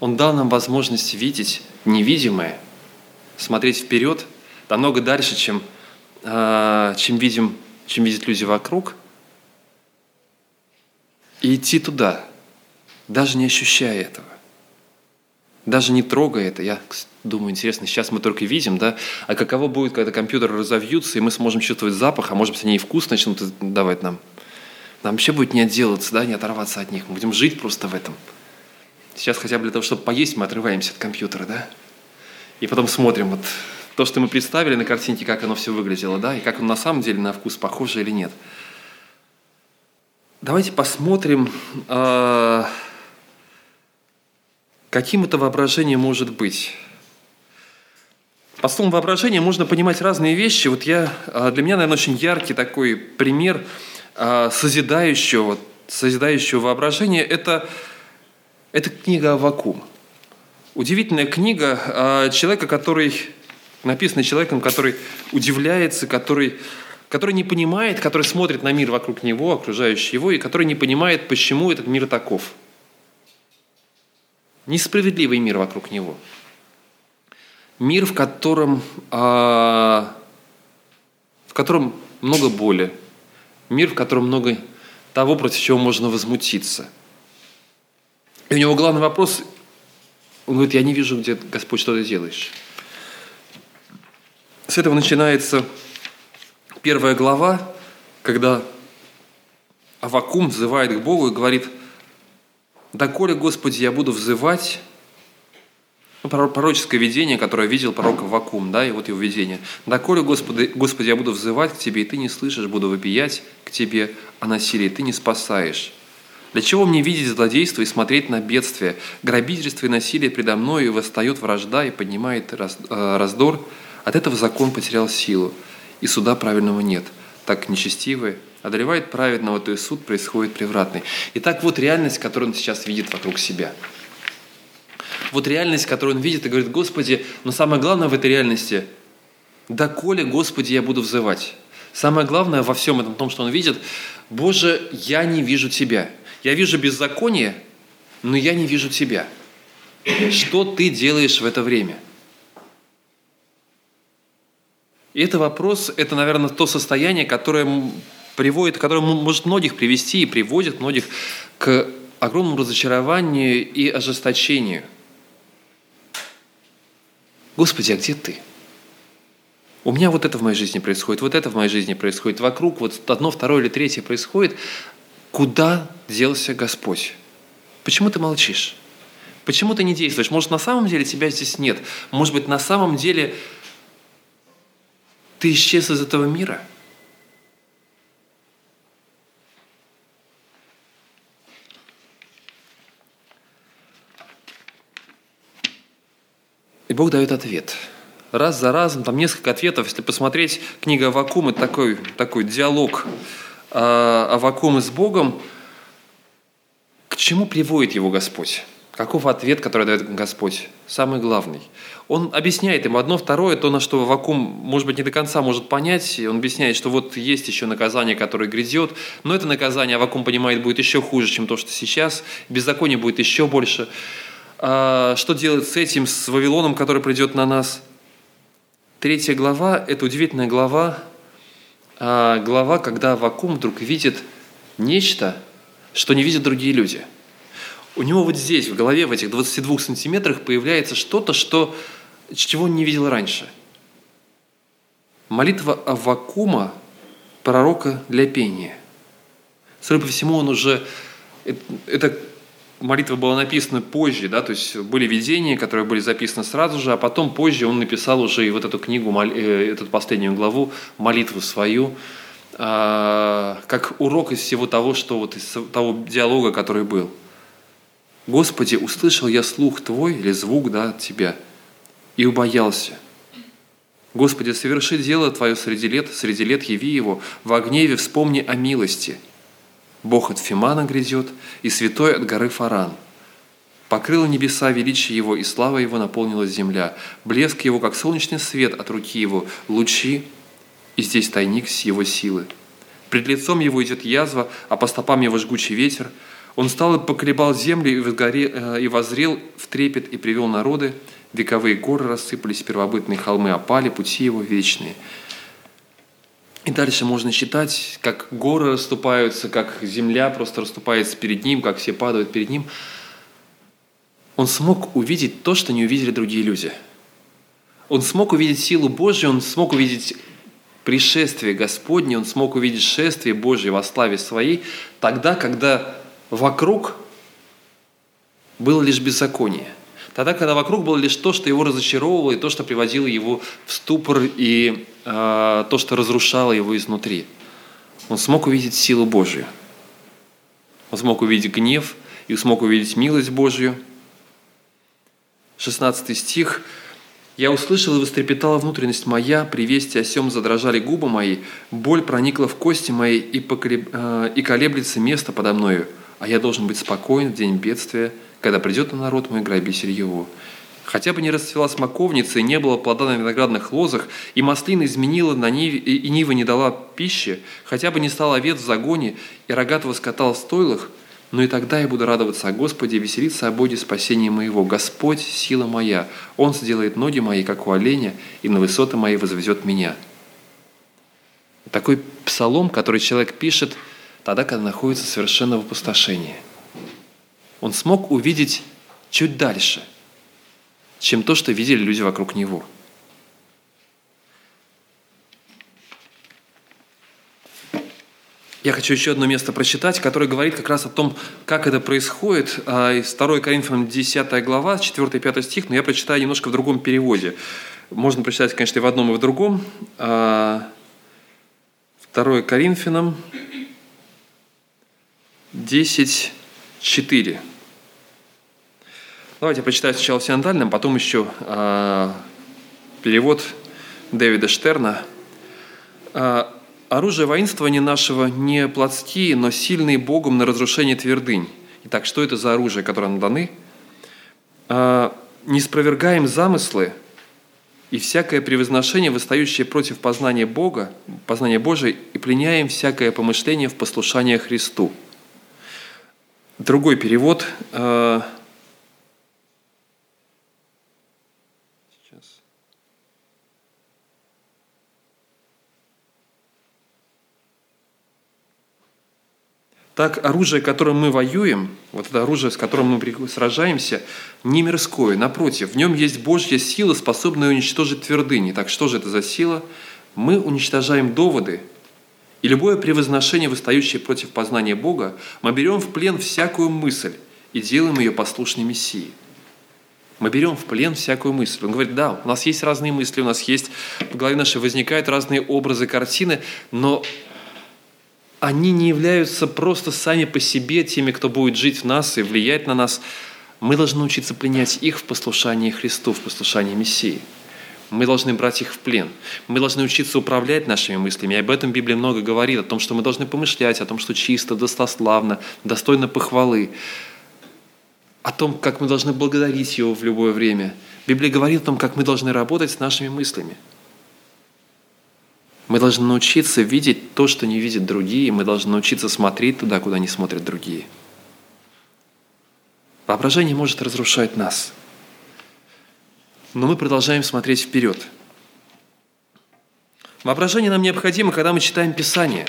Он дал нам возможность видеть невидимое, смотреть вперед, намного дальше, чем, э, чем, видим, чем видят люди вокруг, и идти туда, даже не ощущая этого, даже не трогая это. Я думаю, интересно, сейчас мы только видим, да, а каково будет, когда компьютеры разовьются, и мы сможем чувствовать запах, а может быть, они и вкус начнут давать нам – нам вообще будет не отделаться, да, не оторваться от них. Мы будем жить просто в этом. Сейчас хотя бы для того, чтобы поесть, мы отрываемся от компьютера, да? И потом смотрим вот то, что мы представили на картинке, как оно все выглядело, да, и как оно на самом деле на вкус похоже или нет. Давайте посмотрим, э, каким это воображение может быть. По словам воображения можно понимать разные вещи. Вот я, а, для меня, наверное, очень яркий такой пример – а, созидающего, созидающего воображения, это, это книга «Авакум». Удивительная книга а, человека, который, написана человеком, который удивляется, который, который не понимает, который смотрит на мир вокруг него, окружающий его, и который не понимает, почему этот мир таков. Несправедливый мир вокруг него. Мир, в котором, а, в котором много боли, Мир, в котором много того, против чего можно возмутиться. И у него главный вопрос, он говорит, я не вижу, где, Господь, что ты делаешь. С этого начинается первая глава, когда Авакум взывает к Богу и говорит, «Доколе, Господи, я буду взывать, ну, пророческое видение, которое видел пророк Вакум, да, и вот его видение. «Доколе, Господи, Господи, я буду взывать к Тебе, и Ты не слышишь, буду вопиять к Тебе о насилии, Ты не спасаешь». Для чего мне видеть злодейство и смотреть на бедствие? Грабительство и насилие предо мной, и восстает вражда, и поднимает э, раздор. От этого закон потерял силу, и суда правильного нет. Так нечестивые одолевает праведного, то и суд происходит превратный. Итак, вот реальность, которую он сейчас видит вокруг себя. Вот реальность, которую он видит и говорит, Господи, но самое главное в этой реальности, доколе, Господи, я буду взывать. Самое главное во всем этом, том, что он видит, Боже, я не вижу Тебя. Я вижу беззаконие, но я не вижу Тебя. Что Ты делаешь в это время? И это вопрос, это, наверное, то состояние, которое приводит, которое может многих привести и приводит многих к огромному разочарованию и ожесточению. Господи, а где Ты? У меня вот это в моей жизни происходит, вот это в моей жизни происходит, вокруг вот одно, второе или третье происходит. Куда делся Господь? Почему ты молчишь? Почему ты не действуешь? Может, на самом деле тебя здесь нет? Может быть, на самом деле ты исчез из этого мира – Бог дает ответ. Раз за разом, там несколько ответов. Если посмотреть книга Авакум, такой, такой диалог а, Авакума с Богом. К чему приводит его Господь? Каков ответ, который дает Господь? Самый главный. Он объясняет ему одно, второе, то, на что Вакум, может быть, не до конца может понять. Он объясняет, что вот есть еще наказание, которое грядет, но это наказание, Вакум понимает, будет еще хуже, чем то, что сейчас. Беззаконие будет еще больше. А что делать с этим, с Вавилоном, который придет на нас? Третья глава – это удивительная глава, а, глава, когда Вакум вдруг видит нечто, что не видят другие люди. У него вот здесь, в голове, в этих 22 сантиметрах появляется что-то, что, чего он не видел раньше. Молитва Авакума, пророка для пения. Судя по всему, он уже... Это молитва была написана позже, да, то есть были видения, которые были записаны сразу же, а потом позже он написал уже и вот эту книгу, э, эту последнюю главу, молитву свою, а, как урок из всего того, что вот из того диалога, который был. Господи, услышал я слух Твой или звук да, от Тебя и убоялся. Господи, соверши дело Твое среди лет, среди лет яви его, во гневе вспомни о милости – Бог от Фимана грядет, и святой от горы Фаран. Покрыло небеса величие его, и слава его наполнила земля. Блеск его, как солнечный свет от руки его, лучи, и здесь тайник с его силы. Пред лицом его идет язва, а по стопам его жгучий ветер. Он стал и поколебал землю, и, возгоре, э, и возрел в трепет, и привел народы. Вековые горы рассыпались, первобытные холмы опали, пути его вечные. И дальше можно считать, как горы расступаются, как земля просто расступается перед ним, как все падают перед ним. Он смог увидеть то, что не увидели другие люди. Он смог увидеть силу Божью, он смог увидеть пришествие Господне, он смог увидеть шествие Божье во славе Своей, тогда, когда вокруг было лишь беззаконие. Тогда, когда вокруг было лишь то, что его разочаровывало, и то, что приводило его в ступор, и э, то, что разрушало его изнутри. Он смог увидеть силу Божью. Он смог увидеть гнев и смог увидеть милость Божью. 16 стих. «Я услышал и вострепетала внутренность моя, при вести о сем задрожали губы мои, боль проникла в кости мои, и, поколеб... Э, и колеблется место подо мною, а я должен быть спокоен в день бедствия, когда придет на народ мой грабитель его. Хотя бы не расцвела смоковница и не было плода на виноградных лозах, и маслина изменила на ниве, и нива не дала пищи, хотя бы не стал овец в загоне, и рогатого скота в стойлах, но и тогда я буду радоваться о Господе и веселиться о Боге спасения моего. Господь – сила моя, Он сделает ноги мои, как у оленя, и на высоты мои возвезет меня». Такой псалом, который человек пишет тогда, когда находится совершенно в опустошении – он смог увидеть чуть дальше, чем то, что видели люди вокруг него. я хочу еще одно место прочитать, которое говорит как раз о том, как это происходит. А, из 2 Коринфянам 10 глава, 4-5 стих, но я прочитаю немножко в другом переводе. Можно прочитать, конечно, и в одном, и в другом. 2 а, Коринфянам 10, 4. Давайте прочитаю сначала в синодальном, потом еще э, перевод Дэвида Штерна. Э, «Оружие воинствования нашего не плотские, но сильные Богом на разрушение твердынь». Итак, что это за оружие, которое нам даны? Э, «Не спровергаем замыслы и всякое превозношение, восстающее против познания Бога, познания Божия, и пленяем всякое помышление в послушание Христу». Другой перевод. Э, сейчас. Так, оружие, которым мы воюем, вот это оружие, с которым мы сражаемся, не мирское. Напротив, в нем есть Божья сила, способная уничтожить твердыни. Так, что же это за сила? Мы уничтожаем доводы, и любое превозношение, восстающее против познания Бога, мы берем в плен всякую мысль и делаем ее послушной Мессии. Мы берем в плен всякую мысль. Он говорит, да, у нас есть разные мысли, у нас есть, в голове нашей возникают разные образы, картины, но они не являются просто сами по себе теми, кто будет жить в нас и влиять на нас. Мы должны учиться принять их в послушании Христу, в послушании Мессии. Мы должны брать их в плен. Мы должны учиться управлять нашими мыслями. И об этом Библия много говорит, о том, что мы должны помышлять, о том, что чисто, достославно, достойно похвалы, о том, как мы должны благодарить Его в любое время. Библия говорит о том, как мы должны работать с нашими мыслями. Мы должны научиться видеть то, что не видят другие, мы должны научиться смотреть туда, куда не смотрят другие. Воображение может разрушать нас – но мы продолжаем смотреть вперед. Воображение нам необходимо, когда мы читаем Писание.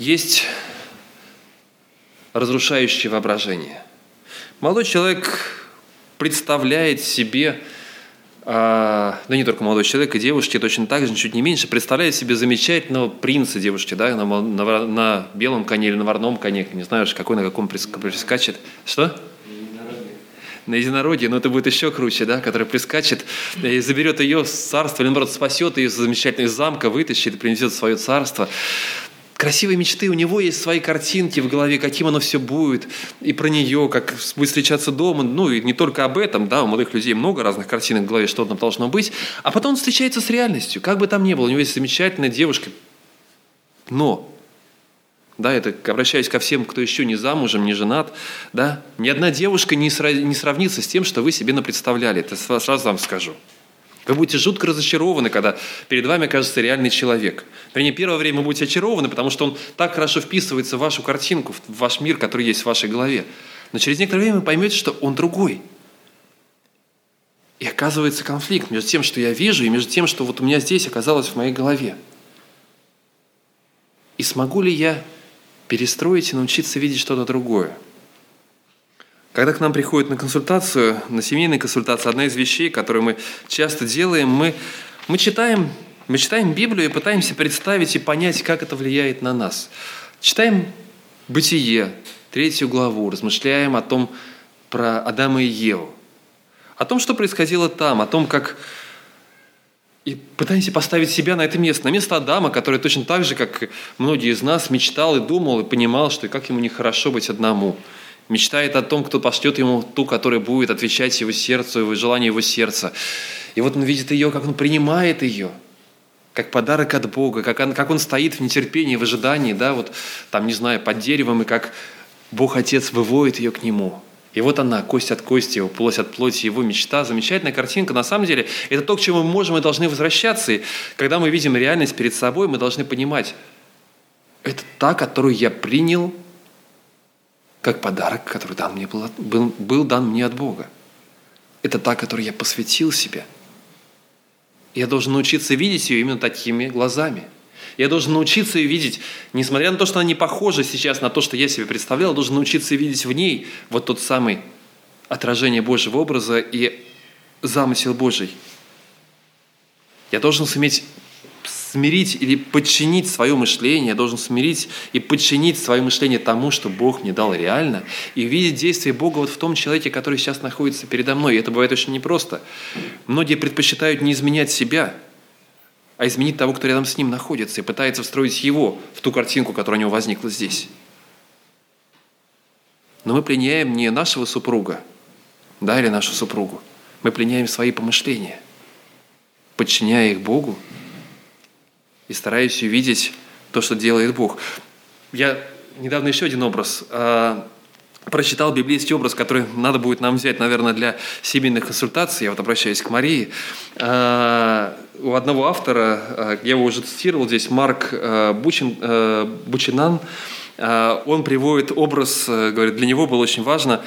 Есть разрушающее воображение. Молодой человек представляет себе, а, да не только молодой человек, и девушки точно так же, чуть не меньше, представляет себе замечательного принца девушки, да, на, на, на белом коне или на вороном коне, не знаю, какой на каком прискачет. Что? На единороге, но это будет еще круче, да, который прискачет и заберет ее с царства, или, наоборот, спасет ее из замечательного замка, вытащит и принесет в свое царство. Красивые мечты, у него есть свои картинки в голове, каким оно все будет, и про нее, как будет встречаться дома, ну и не только об этом, да, у молодых людей много разных картинок в голове, что там должно быть, а потом он встречается с реальностью, как бы там ни было, у него есть замечательная девушка, но да, это обращаясь ко всем, кто еще не замужем, не женат, да, ни одна девушка не, не сравнится с тем, что вы себе напредставляли. Это сразу вам скажу. Вы будете жутко разочарованы, когда перед вами окажется реальный человек. Вернее, первое время вы будете очарованы, потому что он так хорошо вписывается в вашу картинку, в ваш мир, который есть в вашей голове. Но через некоторое время вы поймете, что он другой. И оказывается конфликт между тем, что я вижу, и между тем, что вот у меня здесь оказалось в моей голове. И смогу ли я перестроить и научиться видеть что-то другое. Когда к нам приходят на консультацию, на семейную консультацию, одна из вещей, которую мы часто делаем, мы, мы, читаем, мы читаем Библию и пытаемся представить и понять, как это влияет на нас. Читаем Бытие, третью главу, размышляем о том, про Адама и Еву, о том, что происходило там, о том, как и пытаемся поставить себя на это место, на место Адама, который точно так же, как многие из нас, мечтал и думал, и понимал, что как ему нехорошо быть одному. Мечтает о том, кто пошлет ему ту, которая будет отвечать его сердцу, его желанию его сердца. И вот он видит ее, как он принимает ее, как подарок от Бога, как он, как он стоит в нетерпении, в ожидании, да, вот там, не знаю, под деревом, и как Бог Отец выводит ее к нему – и вот она, кость от кости, его плоть от плоти, его мечта. Замечательная картинка. На самом деле, это то, к чему мы можем и должны возвращаться. И когда мы видим реальность перед собой, мы должны понимать, это та, которую я принял как подарок, который дан мне был, был, был дан мне от Бога. Это та, которую я посвятил себе. Я должен научиться видеть ее именно такими глазами – я должен научиться ее видеть, несмотря на то, что она не похожа сейчас на то, что я себе представлял, должен научиться видеть в ней вот тот самый отражение Божьего образа и замысел Божий. Я должен суметь смирить или подчинить свое мышление, я должен смирить и подчинить свое мышление тому, что Бог мне дал реально, и видеть действие Бога вот в том человеке, который сейчас находится передо мной. И это бывает очень непросто. Многие предпочитают не изменять себя, а изменить того, кто рядом с ним находится, и пытается встроить его в ту картинку, которая у него возникла здесь. Но мы пленяем не нашего супруга, да, или нашу супругу. Мы пленяем свои помышления, подчиняя их Богу и стараясь увидеть то, что делает Бог. Я недавно еще один образ а, прочитал библейский образ, который надо будет нам взять, наверное, для семейных консультаций. Я вот обращаюсь к Марии. У одного автора, а, я его уже цитировал здесь, Марк Бучин, Бучинан, он приводит образ, говорит, для него было очень важно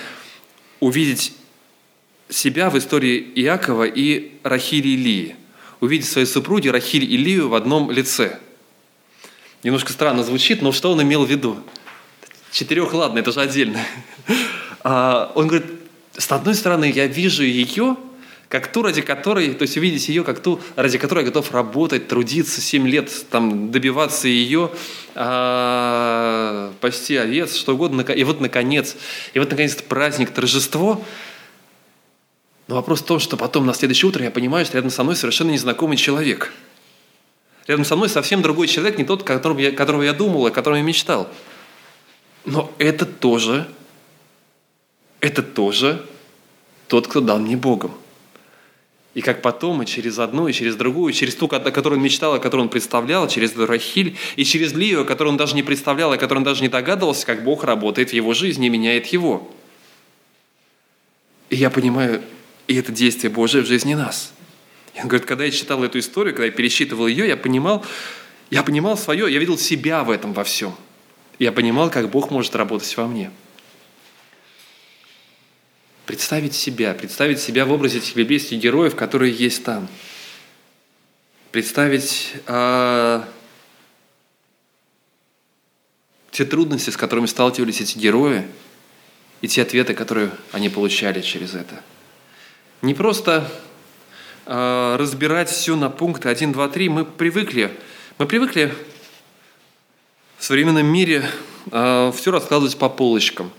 увидеть себя в истории Иакова и Рахили и Лии. Увидеть своей супруги Рахиль и Лию в одном лице. Немножко странно звучит, но что он имел в виду? Четырех, ладно, это же отдельно. А, он говорит, с одной стороны, я вижу ее, как ту, ради которой, то есть увидеть ее, как ту, ради которой я готов работать, трудиться 7 лет, там, добиваться ее, а, пасти овец, что угодно. И вот, наконец, и вот, наконец, праздник, торжество – но вопрос в том, что потом на следующее утро я понимаю, что рядом со мной совершенно незнакомый человек. Рядом со мной совсем другой человек, не тот, которого я, которого я думал, о котором я мечтал. Но это тоже, это тоже тот, кто дал мне Богом. И как потом, и через одну, и через другую, через ту, о которой он мечтал, о которой он представлял, через Рахиль, и через Лию, о которой он даже не представлял, о которой он даже не догадывался, как Бог работает в его жизни и меняет его. И я понимаю, и это действие Божие в жизни нас. И он говорит, когда я читал эту историю, когда я пересчитывал ее, я понимал, я понимал свое, я видел себя в этом во всем. Я понимал, как Бог может работать во мне. Представить себя, представить себя в образе этих библейских героев, которые есть там. Представить э, те трудности, с которыми сталкивались эти герои, и те ответы, которые они получали через это – не просто э, разбирать все на пункты 1, 2, 3. Мы привыкли, мы привыкли в современном мире э, все раскладывать по полочкам.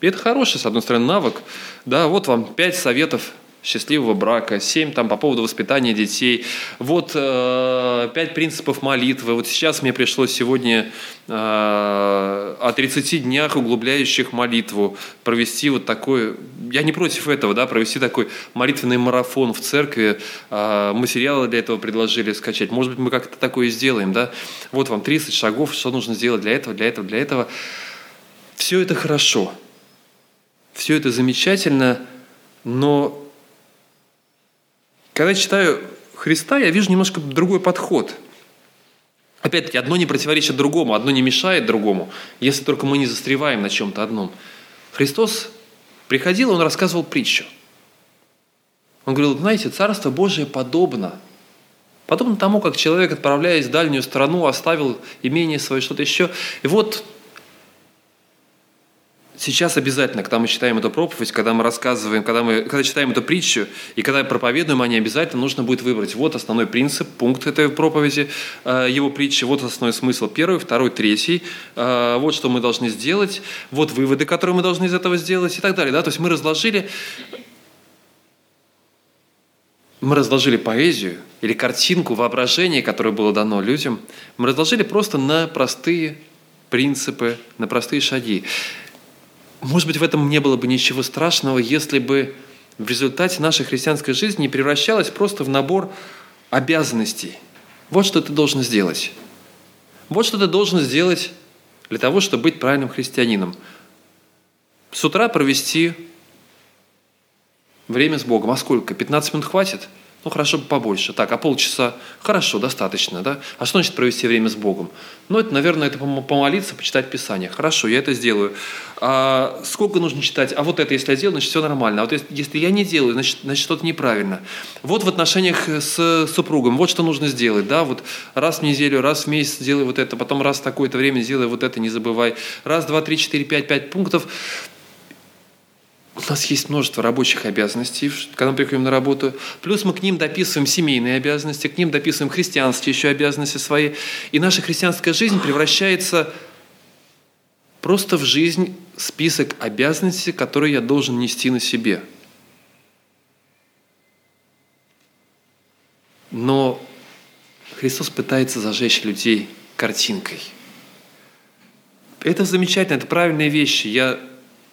И это хороший, с одной стороны, навык. Да, вот вам пять советов счастливого брака, семь там по поводу воспитания детей, вот э, принципов молитвы. Вот сейчас мне пришлось сегодня э, о 30 днях углубляющих молитву провести вот такой, я не против этого, да, провести такой молитвенный марафон в церкви. Э, материалы для этого предложили скачать. Может быть, мы как-то такое сделаем, да. Вот вам 30 шагов, что нужно сделать для этого, для этого, для этого. Все это хорошо, все это замечательно, но когда читаю Христа, я вижу немножко другой подход. Опять-таки, одно не противоречит другому, одно не мешает другому, если только мы не застреваем на чем-то одном. Христос приходил, Он рассказывал притчу. Он говорил, знаете, Царство Божие подобно. Подобно тому, как человек, отправляясь в дальнюю страну, оставил имение свое, что-то еще. И вот Сейчас обязательно, когда мы читаем эту проповедь, когда мы рассказываем, когда мы когда читаем эту притчу и когда проповедуем о ней, обязательно нужно будет выбрать вот основной принцип, пункт этой проповеди, э, его притчи, вот основной смысл первый, второй, третий, э, вот что мы должны сделать, вот выводы, которые мы должны из этого сделать и так далее. Да? То есть мы разложили мы разложили поэзию или картинку, воображение, которое было дано людям, мы разложили просто на простые принципы, на простые шаги. Может быть, в этом не было бы ничего страшного, если бы в результате наша христианская жизнь не превращалась просто в набор обязанностей. Вот что ты должен сделать. Вот что ты должен сделать для того, чтобы быть правильным христианином. С утра провести время с Богом. А сколько? 15 минут хватит? Ну, хорошо бы побольше. Так, а полчаса? Хорошо, достаточно, да? А что значит провести время с Богом? Ну, это, наверное, это помолиться, почитать Писание. Хорошо, я это сделаю. А сколько нужно читать? А вот это, если я делаю, значит, все нормально. А вот если я не делаю, значит, значит что-то неправильно. Вот в отношениях с супругом, вот что нужно сделать, да? Вот раз в неделю, раз в месяц делай вот это, потом раз в такое-то время делай вот это, не забывай. Раз, два, три, четыре, пять, пять пунктов. У нас есть множество рабочих обязанностей, когда мы приходим на работу. Плюс мы к ним дописываем семейные обязанности, к ним дописываем христианские еще обязанности свои. И наша христианская жизнь превращается просто в жизнь список обязанностей, которые я должен нести на себе. Но Христос пытается зажечь людей картинкой. Это замечательно, это правильные вещи. Я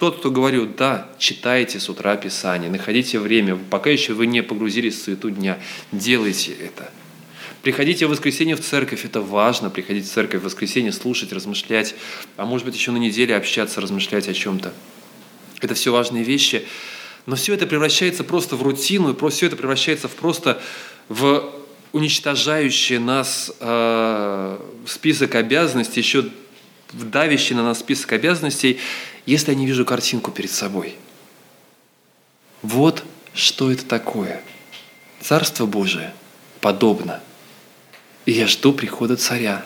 тот, кто говорю, да, читайте с утра Писание, находите время, пока еще вы не погрузились в суету дня, делайте это. Приходите в воскресенье в церковь, это важно, приходить в церковь в воскресенье, слушать, размышлять, а может быть еще на неделе общаться, размышлять о чем-то. Это все важные вещи, но все это превращается просто в рутину, все это превращается в просто в уничтожающий нас э, список обязанностей, еще давящий на нас список обязанностей, если я не вижу картинку перед собой. Вот что это такое. Царство Божие подобно. И я жду прихода царя.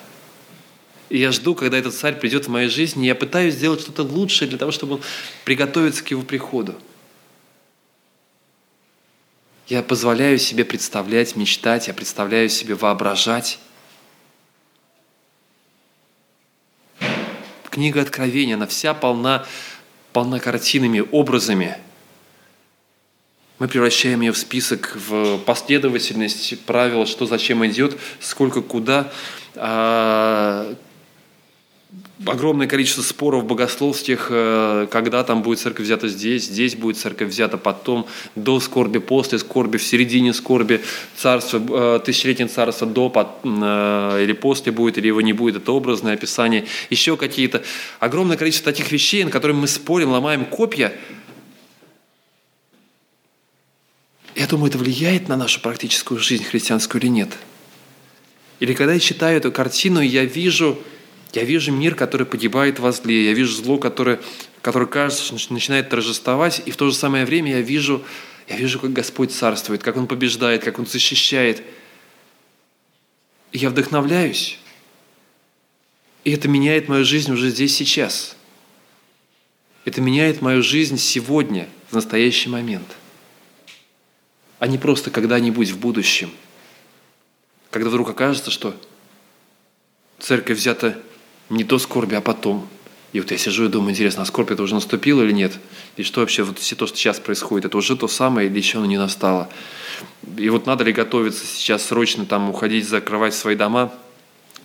И я жду, когда этот царь придет в мою жизнь, и я пытаюсь сделать что-то лучшее для того, чтобы приготовиться к его приходу. Я позволяю себе представлять, мечтать, я представляю себе воображать. Книга Откровения, она вся полна, полна картинами, образами. Мы превращаем ее в список, в последовательность правил, что зачем идет, сколько куда. Огромное количество споров богословских, э, когда там будет церковь взята здесь, здесь будет церковь взята потом, до скорби, после скорби, в середине скорби, царство, э, тысячелетнее царство до э, или после будет, или его не будет, это образное описание, еще какие-то. Огромное количество таких вещей, на которые мы спорим, ломаем копья. Я думаю, это влияет на нашу практическую жизнь христианскую или нет. Или когда я читаю эту картину, я вижу, я вижу мир, который погибает во зле, я вижу зло, которое, которое, кажется, начинает торжествовать, и в то же самое время я вижу, я вижу, как Господь царствует, как Он побеждает, как Он защищает. И я вдохновляюсь. И это меняет мою жизнь уже здесь, сейчас. Это меняет мою жизнь сегодня, в настоящий момент. А не просто когда-нибудь в будущем. Когда вдруг окажется, что церковь взята не до скорби, а потом. И вот я сижу и думаю, интересно, а скорбь это уже наступила или нет? И что вообще, вот все то, что сейчас происходит, это уже то самое или еще оно не настало? И вот надо ли готовиться сейчас срочно там уходить, закрывать свои дома,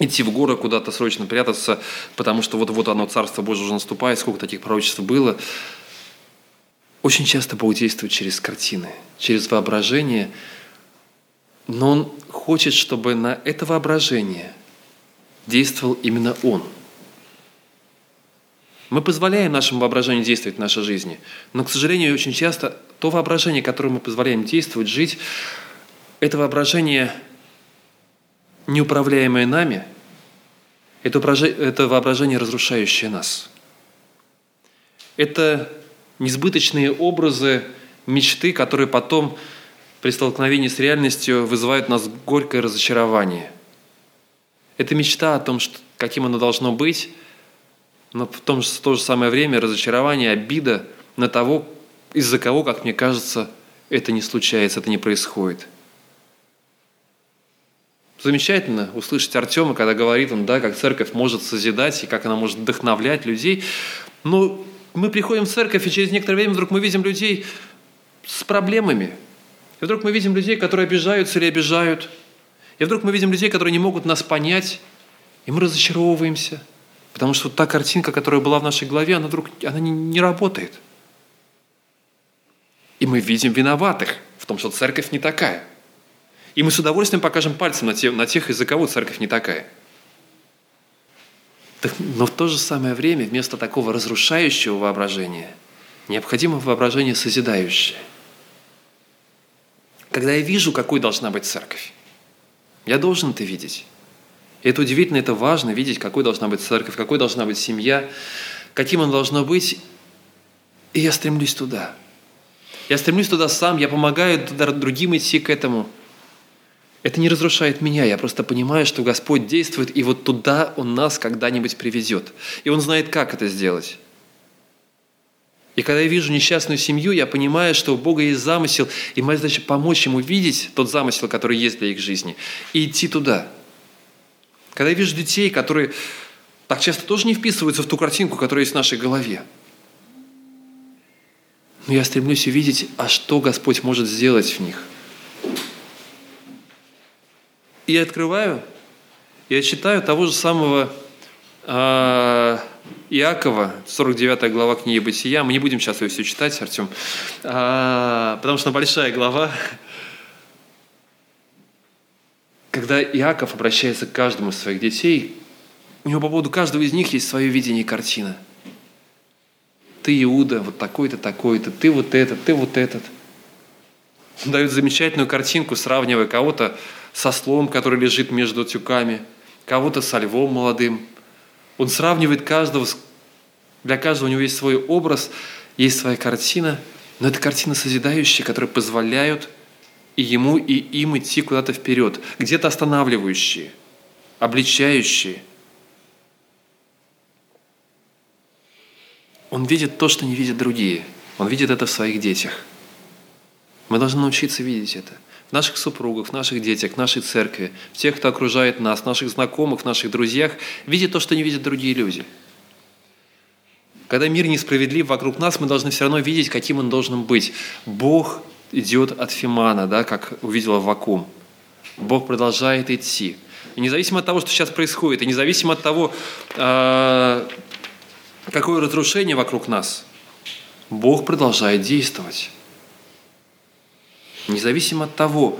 идти в горы куда-то срочно прятаться, потому что вот-вот оно, Царство Божие уже наступает, сколько таких пророчеств было. Очень часто Бог действует через картины, через воображение, но Он хочет, чтобы на это воображение – действовал именно Он. Мы позволяем нашему воображению действовать в нашей жизни, но, к сожалению, очень часто то воображение, которое мы позволяем действовать, жить, это воображение, неуправляемое нами, это воображение, разрушающее нас. Это несбыточные образы, мечты, которые потом при столкновении с реальностью вызывают у нас горькое разочарование – это мечта о том, что, каким оно должно быть, но в, том, в то же самое время разочарование, обида на того, из-за кого, как мне кажется, это не случается, это не происходит. Замечательно услышать Артема, когда говорит он, да, как церковь может созидать и как она может вдохновлять людей. Но мы приходим в церковь, и через некоторое время вдруг мы видим людей с проблемами. И вдруг мы видим людей, которые обижаются или обижают – и вдруг мы видим людей, которые не могут нас понять, и мы разочаровываемся, потому что вот та картинка, которая была в нашей голове, она вдруг она не, не работает. И мы видим виноватых в том, что церковь не такая. И мы с удовольствием покажем пальцем на, те, на тех, из-за кого церковь не такая. Так, но в то же самое время вместо такого разрушающего воображения необходимо воображение созидающее. Когда я вижу, какой должна быть церковь, я должен это видеть. Это удивительно, это важно, видеть, какой должна быть церковь, какой должна быть семья, каким она должна быть. И я стремлюсь туда. Я стремлюсь туда сам, я помогаю другим идти к этому. Это не разрушает меня, я просто понимаю, что Господь действует, и вот туда Он нас когда-нибудь приведет. И Он знает, как это сделать. И когда я вижу несчастную семью, я понимаю, что у Бога есть замысел, и моя задача помочь ему видеть тот замысел, который есть для их жизни, и идти туда. Когда я вижу детей, которые так часто тоже не вписываются в ту картинку, которая есть в нашей голове. Но я стремлюсь увидеть, а что Господь может сделать в них. И я открываю, я читаю того же самого Иакова, 49 глава книги Бытия. Мы не будем сейчас ее все читать, Артем, э, потому что большая глава. Когда Иаков обращается к каждому из своих детей, у него по поводу каждого из них есть свое видение картина. Ты Иуда, вот такой-то, такой-то, ты вот этот, ты вот этот. Он дает замечательную картинку, сравнивая кого-то со слоном, который лежит между тюками, кого-то со львом молодым. Он сравнивает каждого, для каждого у него есть свой образ, есть своя картина, но это картина созидающая, которая позволяют и ему, и им идти куда-то вперед, где-то останавливающие, обличающие – Он видит то, что не видят другие. Он видит это в своих детях. Мы должны научиться видеть это. Наших супругах, в наших детях, нашей церкви, в тех, кто окружает нас, наших знакомых, в наших друзьях, видеть то, что не видят другие люди. Когда мир несправедлив вокруг нас, мы должны все равно видеть, каким он должен быть. Бог идет от Фимана, да, как увидела Вакум. Бог продолжает идти. И независимо от того, что сейчас происходит, и независимо от того, а, какое разрушение вокруг нас, Бог продолжает действовать. Независимо от того,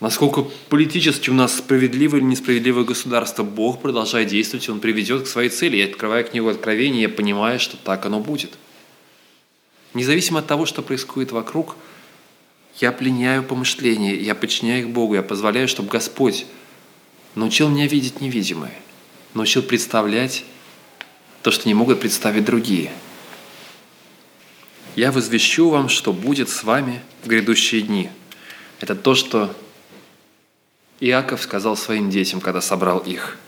насколько политически у нас справедливое или несправедливое государство, Бог продолжает действовать, и Он приведет к своей цели. Я открываю книгу Откровения, я понимаю, что так оно будет. Независимо от того, что происходит вокруг, я пленяю помышления, я подчиняю их Богу, я позволяю, чтобы Господь научил меня видеть невидимое, научил представлять то, что не могут представить другие. Я возвещу вам, что будет с вами в грядущие дни. Это то, что Иаков сказал своим детям, когда собрал их.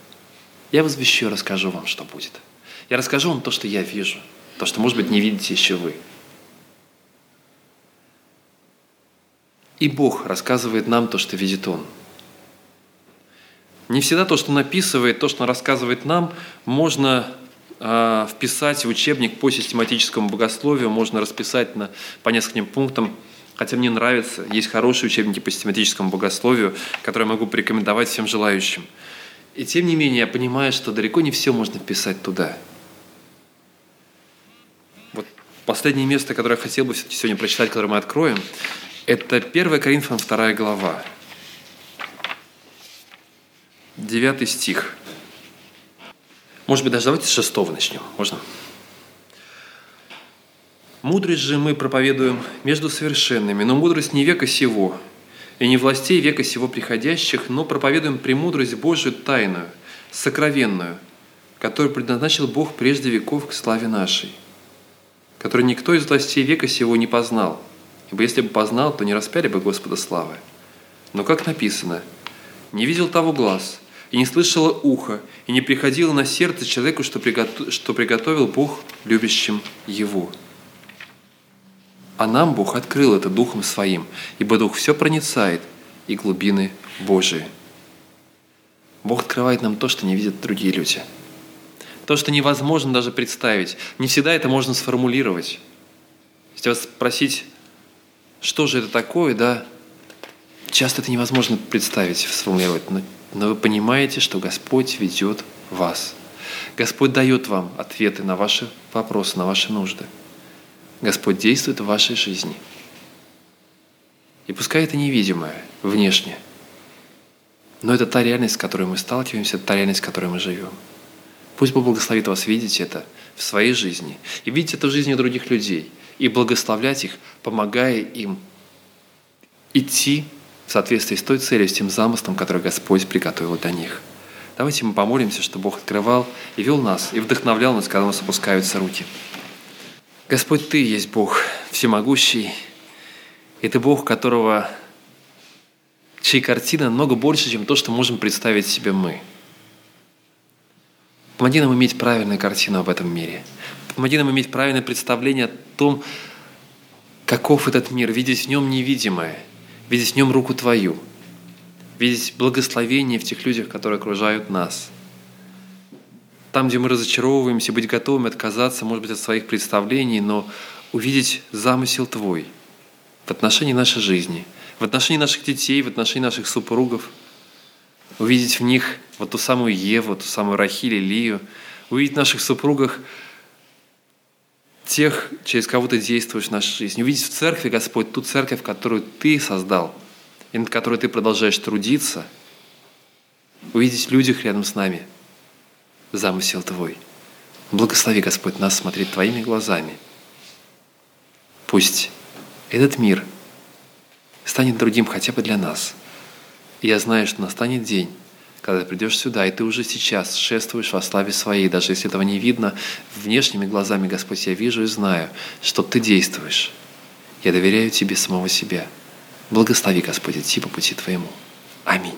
Я возвещу и расскажу вам, что будет. Я расскажу вам то, что я вижу, то, что, может быть, не видите еще вы. И Бог рассказывает нам то, что видит Он. Не всегда то, что написывает, то, что Он рассказывает нам, можно вписать в учебник по систематическому богословию, можно расписать на, по нескольким пунктам, хотя мне нравится, есть хорошие учебники по систематическому богословию, которые я могу порекомендовать всем желающим. И тем не менее, я понимаю, что далеко не все можно вписать туда. Вот последнее место, которое я хотел бы сегодня прочитать, которое мы откроем, это 1 Коринфянам 2 глава, 9 стих. Может быть, даже давайте с шестого начнем. Можно? Мудрость же мы проповедуем между совершенными, но мудрость не века сего, и не властей века сего приходящих, но проповедуем премудрость Божию тайную, сокровенную, которую предназначил Бог прежде веков к славе нашей, которую никто из властей века сего не познал, ибо если бы познал, то не распяли бы Господа славы. Но как написано, не видел того глаз, и не слышало ухо, и не приходило на сердце человеку, что, приготов... что приготовил Бог любящим его. А нам Бог открыл это Духом Своим, ибо Дух все проницает и глубины Божии. Бог открывает нам то, что не видят другие люди. То, что невозможно даже представить. Не всегда это можно сформулировать. Если вас спросить, что же это такое, да, часто это невозможно представить, сформулировать. Но но вы понимаете, что Господь ведет вас. Господь дает вам ответы на ваши вопросы, на ваши нужды. Господь действует в вашей жизни. И пускай это невидимое, внешне, но это та реальность, с которой мы сталкиваемся, это та реальность, в которой мы живем. Пусть Бог благословит вас видеть это в своей жизни и видеть это в жизни других людей и благословлять их, помогая им идти в соответствии с той целью, с тем замыслом, который Господь приготовил для них. Давайте мы помолимся, чтобы Бог открывал и вел нас, и вдохновлял нас, когда у нас опускаются руки. Господь, Ты есть Бог всемогущий, и Ты Бог, которого, чьей картина намного больше, чем то, что можем представить себе мы. Помоги нам иметь правильную картину об этом мире, Помоги нам иметь правильное представление о том, каков этот мир, видеть в нем невидимое, видеть в нем руку Твою, видеть благословение в тех людях, которые окружают нас. Там, где мы разочаровываемся, быть готовыми отказаться, может быть, от своих представлений, но увидеть замысел Твой в отношении нашей жизни, в отношении наших детей, в отношении наших супругов, увидеть в них вот ту самую Еву, ту самую Рахиль, Лию, увидеть в наших супругах тех, через кого ты действуешь в нашей жизни, увидеть в церкви, Господь, ту церковь, которую Ты создал, и над которой Ты продолжаешь трудиться, увидеть в людях рядом с нами замысел Твой. Благослови, Господь, нас смотреть Твоими глазами – Пусть этот мир станет другим хотя бы для нас. И я знаю, что настанет день, когда ты придешь сюда, и ты уже сейчас шествуешь во славе своей, даже если этого не видно, внешними глазами, Господь, я вижу и знаю, что ты действуешь. Я доверяю тебе самого себя. Благослови, Господь, идти по пути Твоему. Аминь.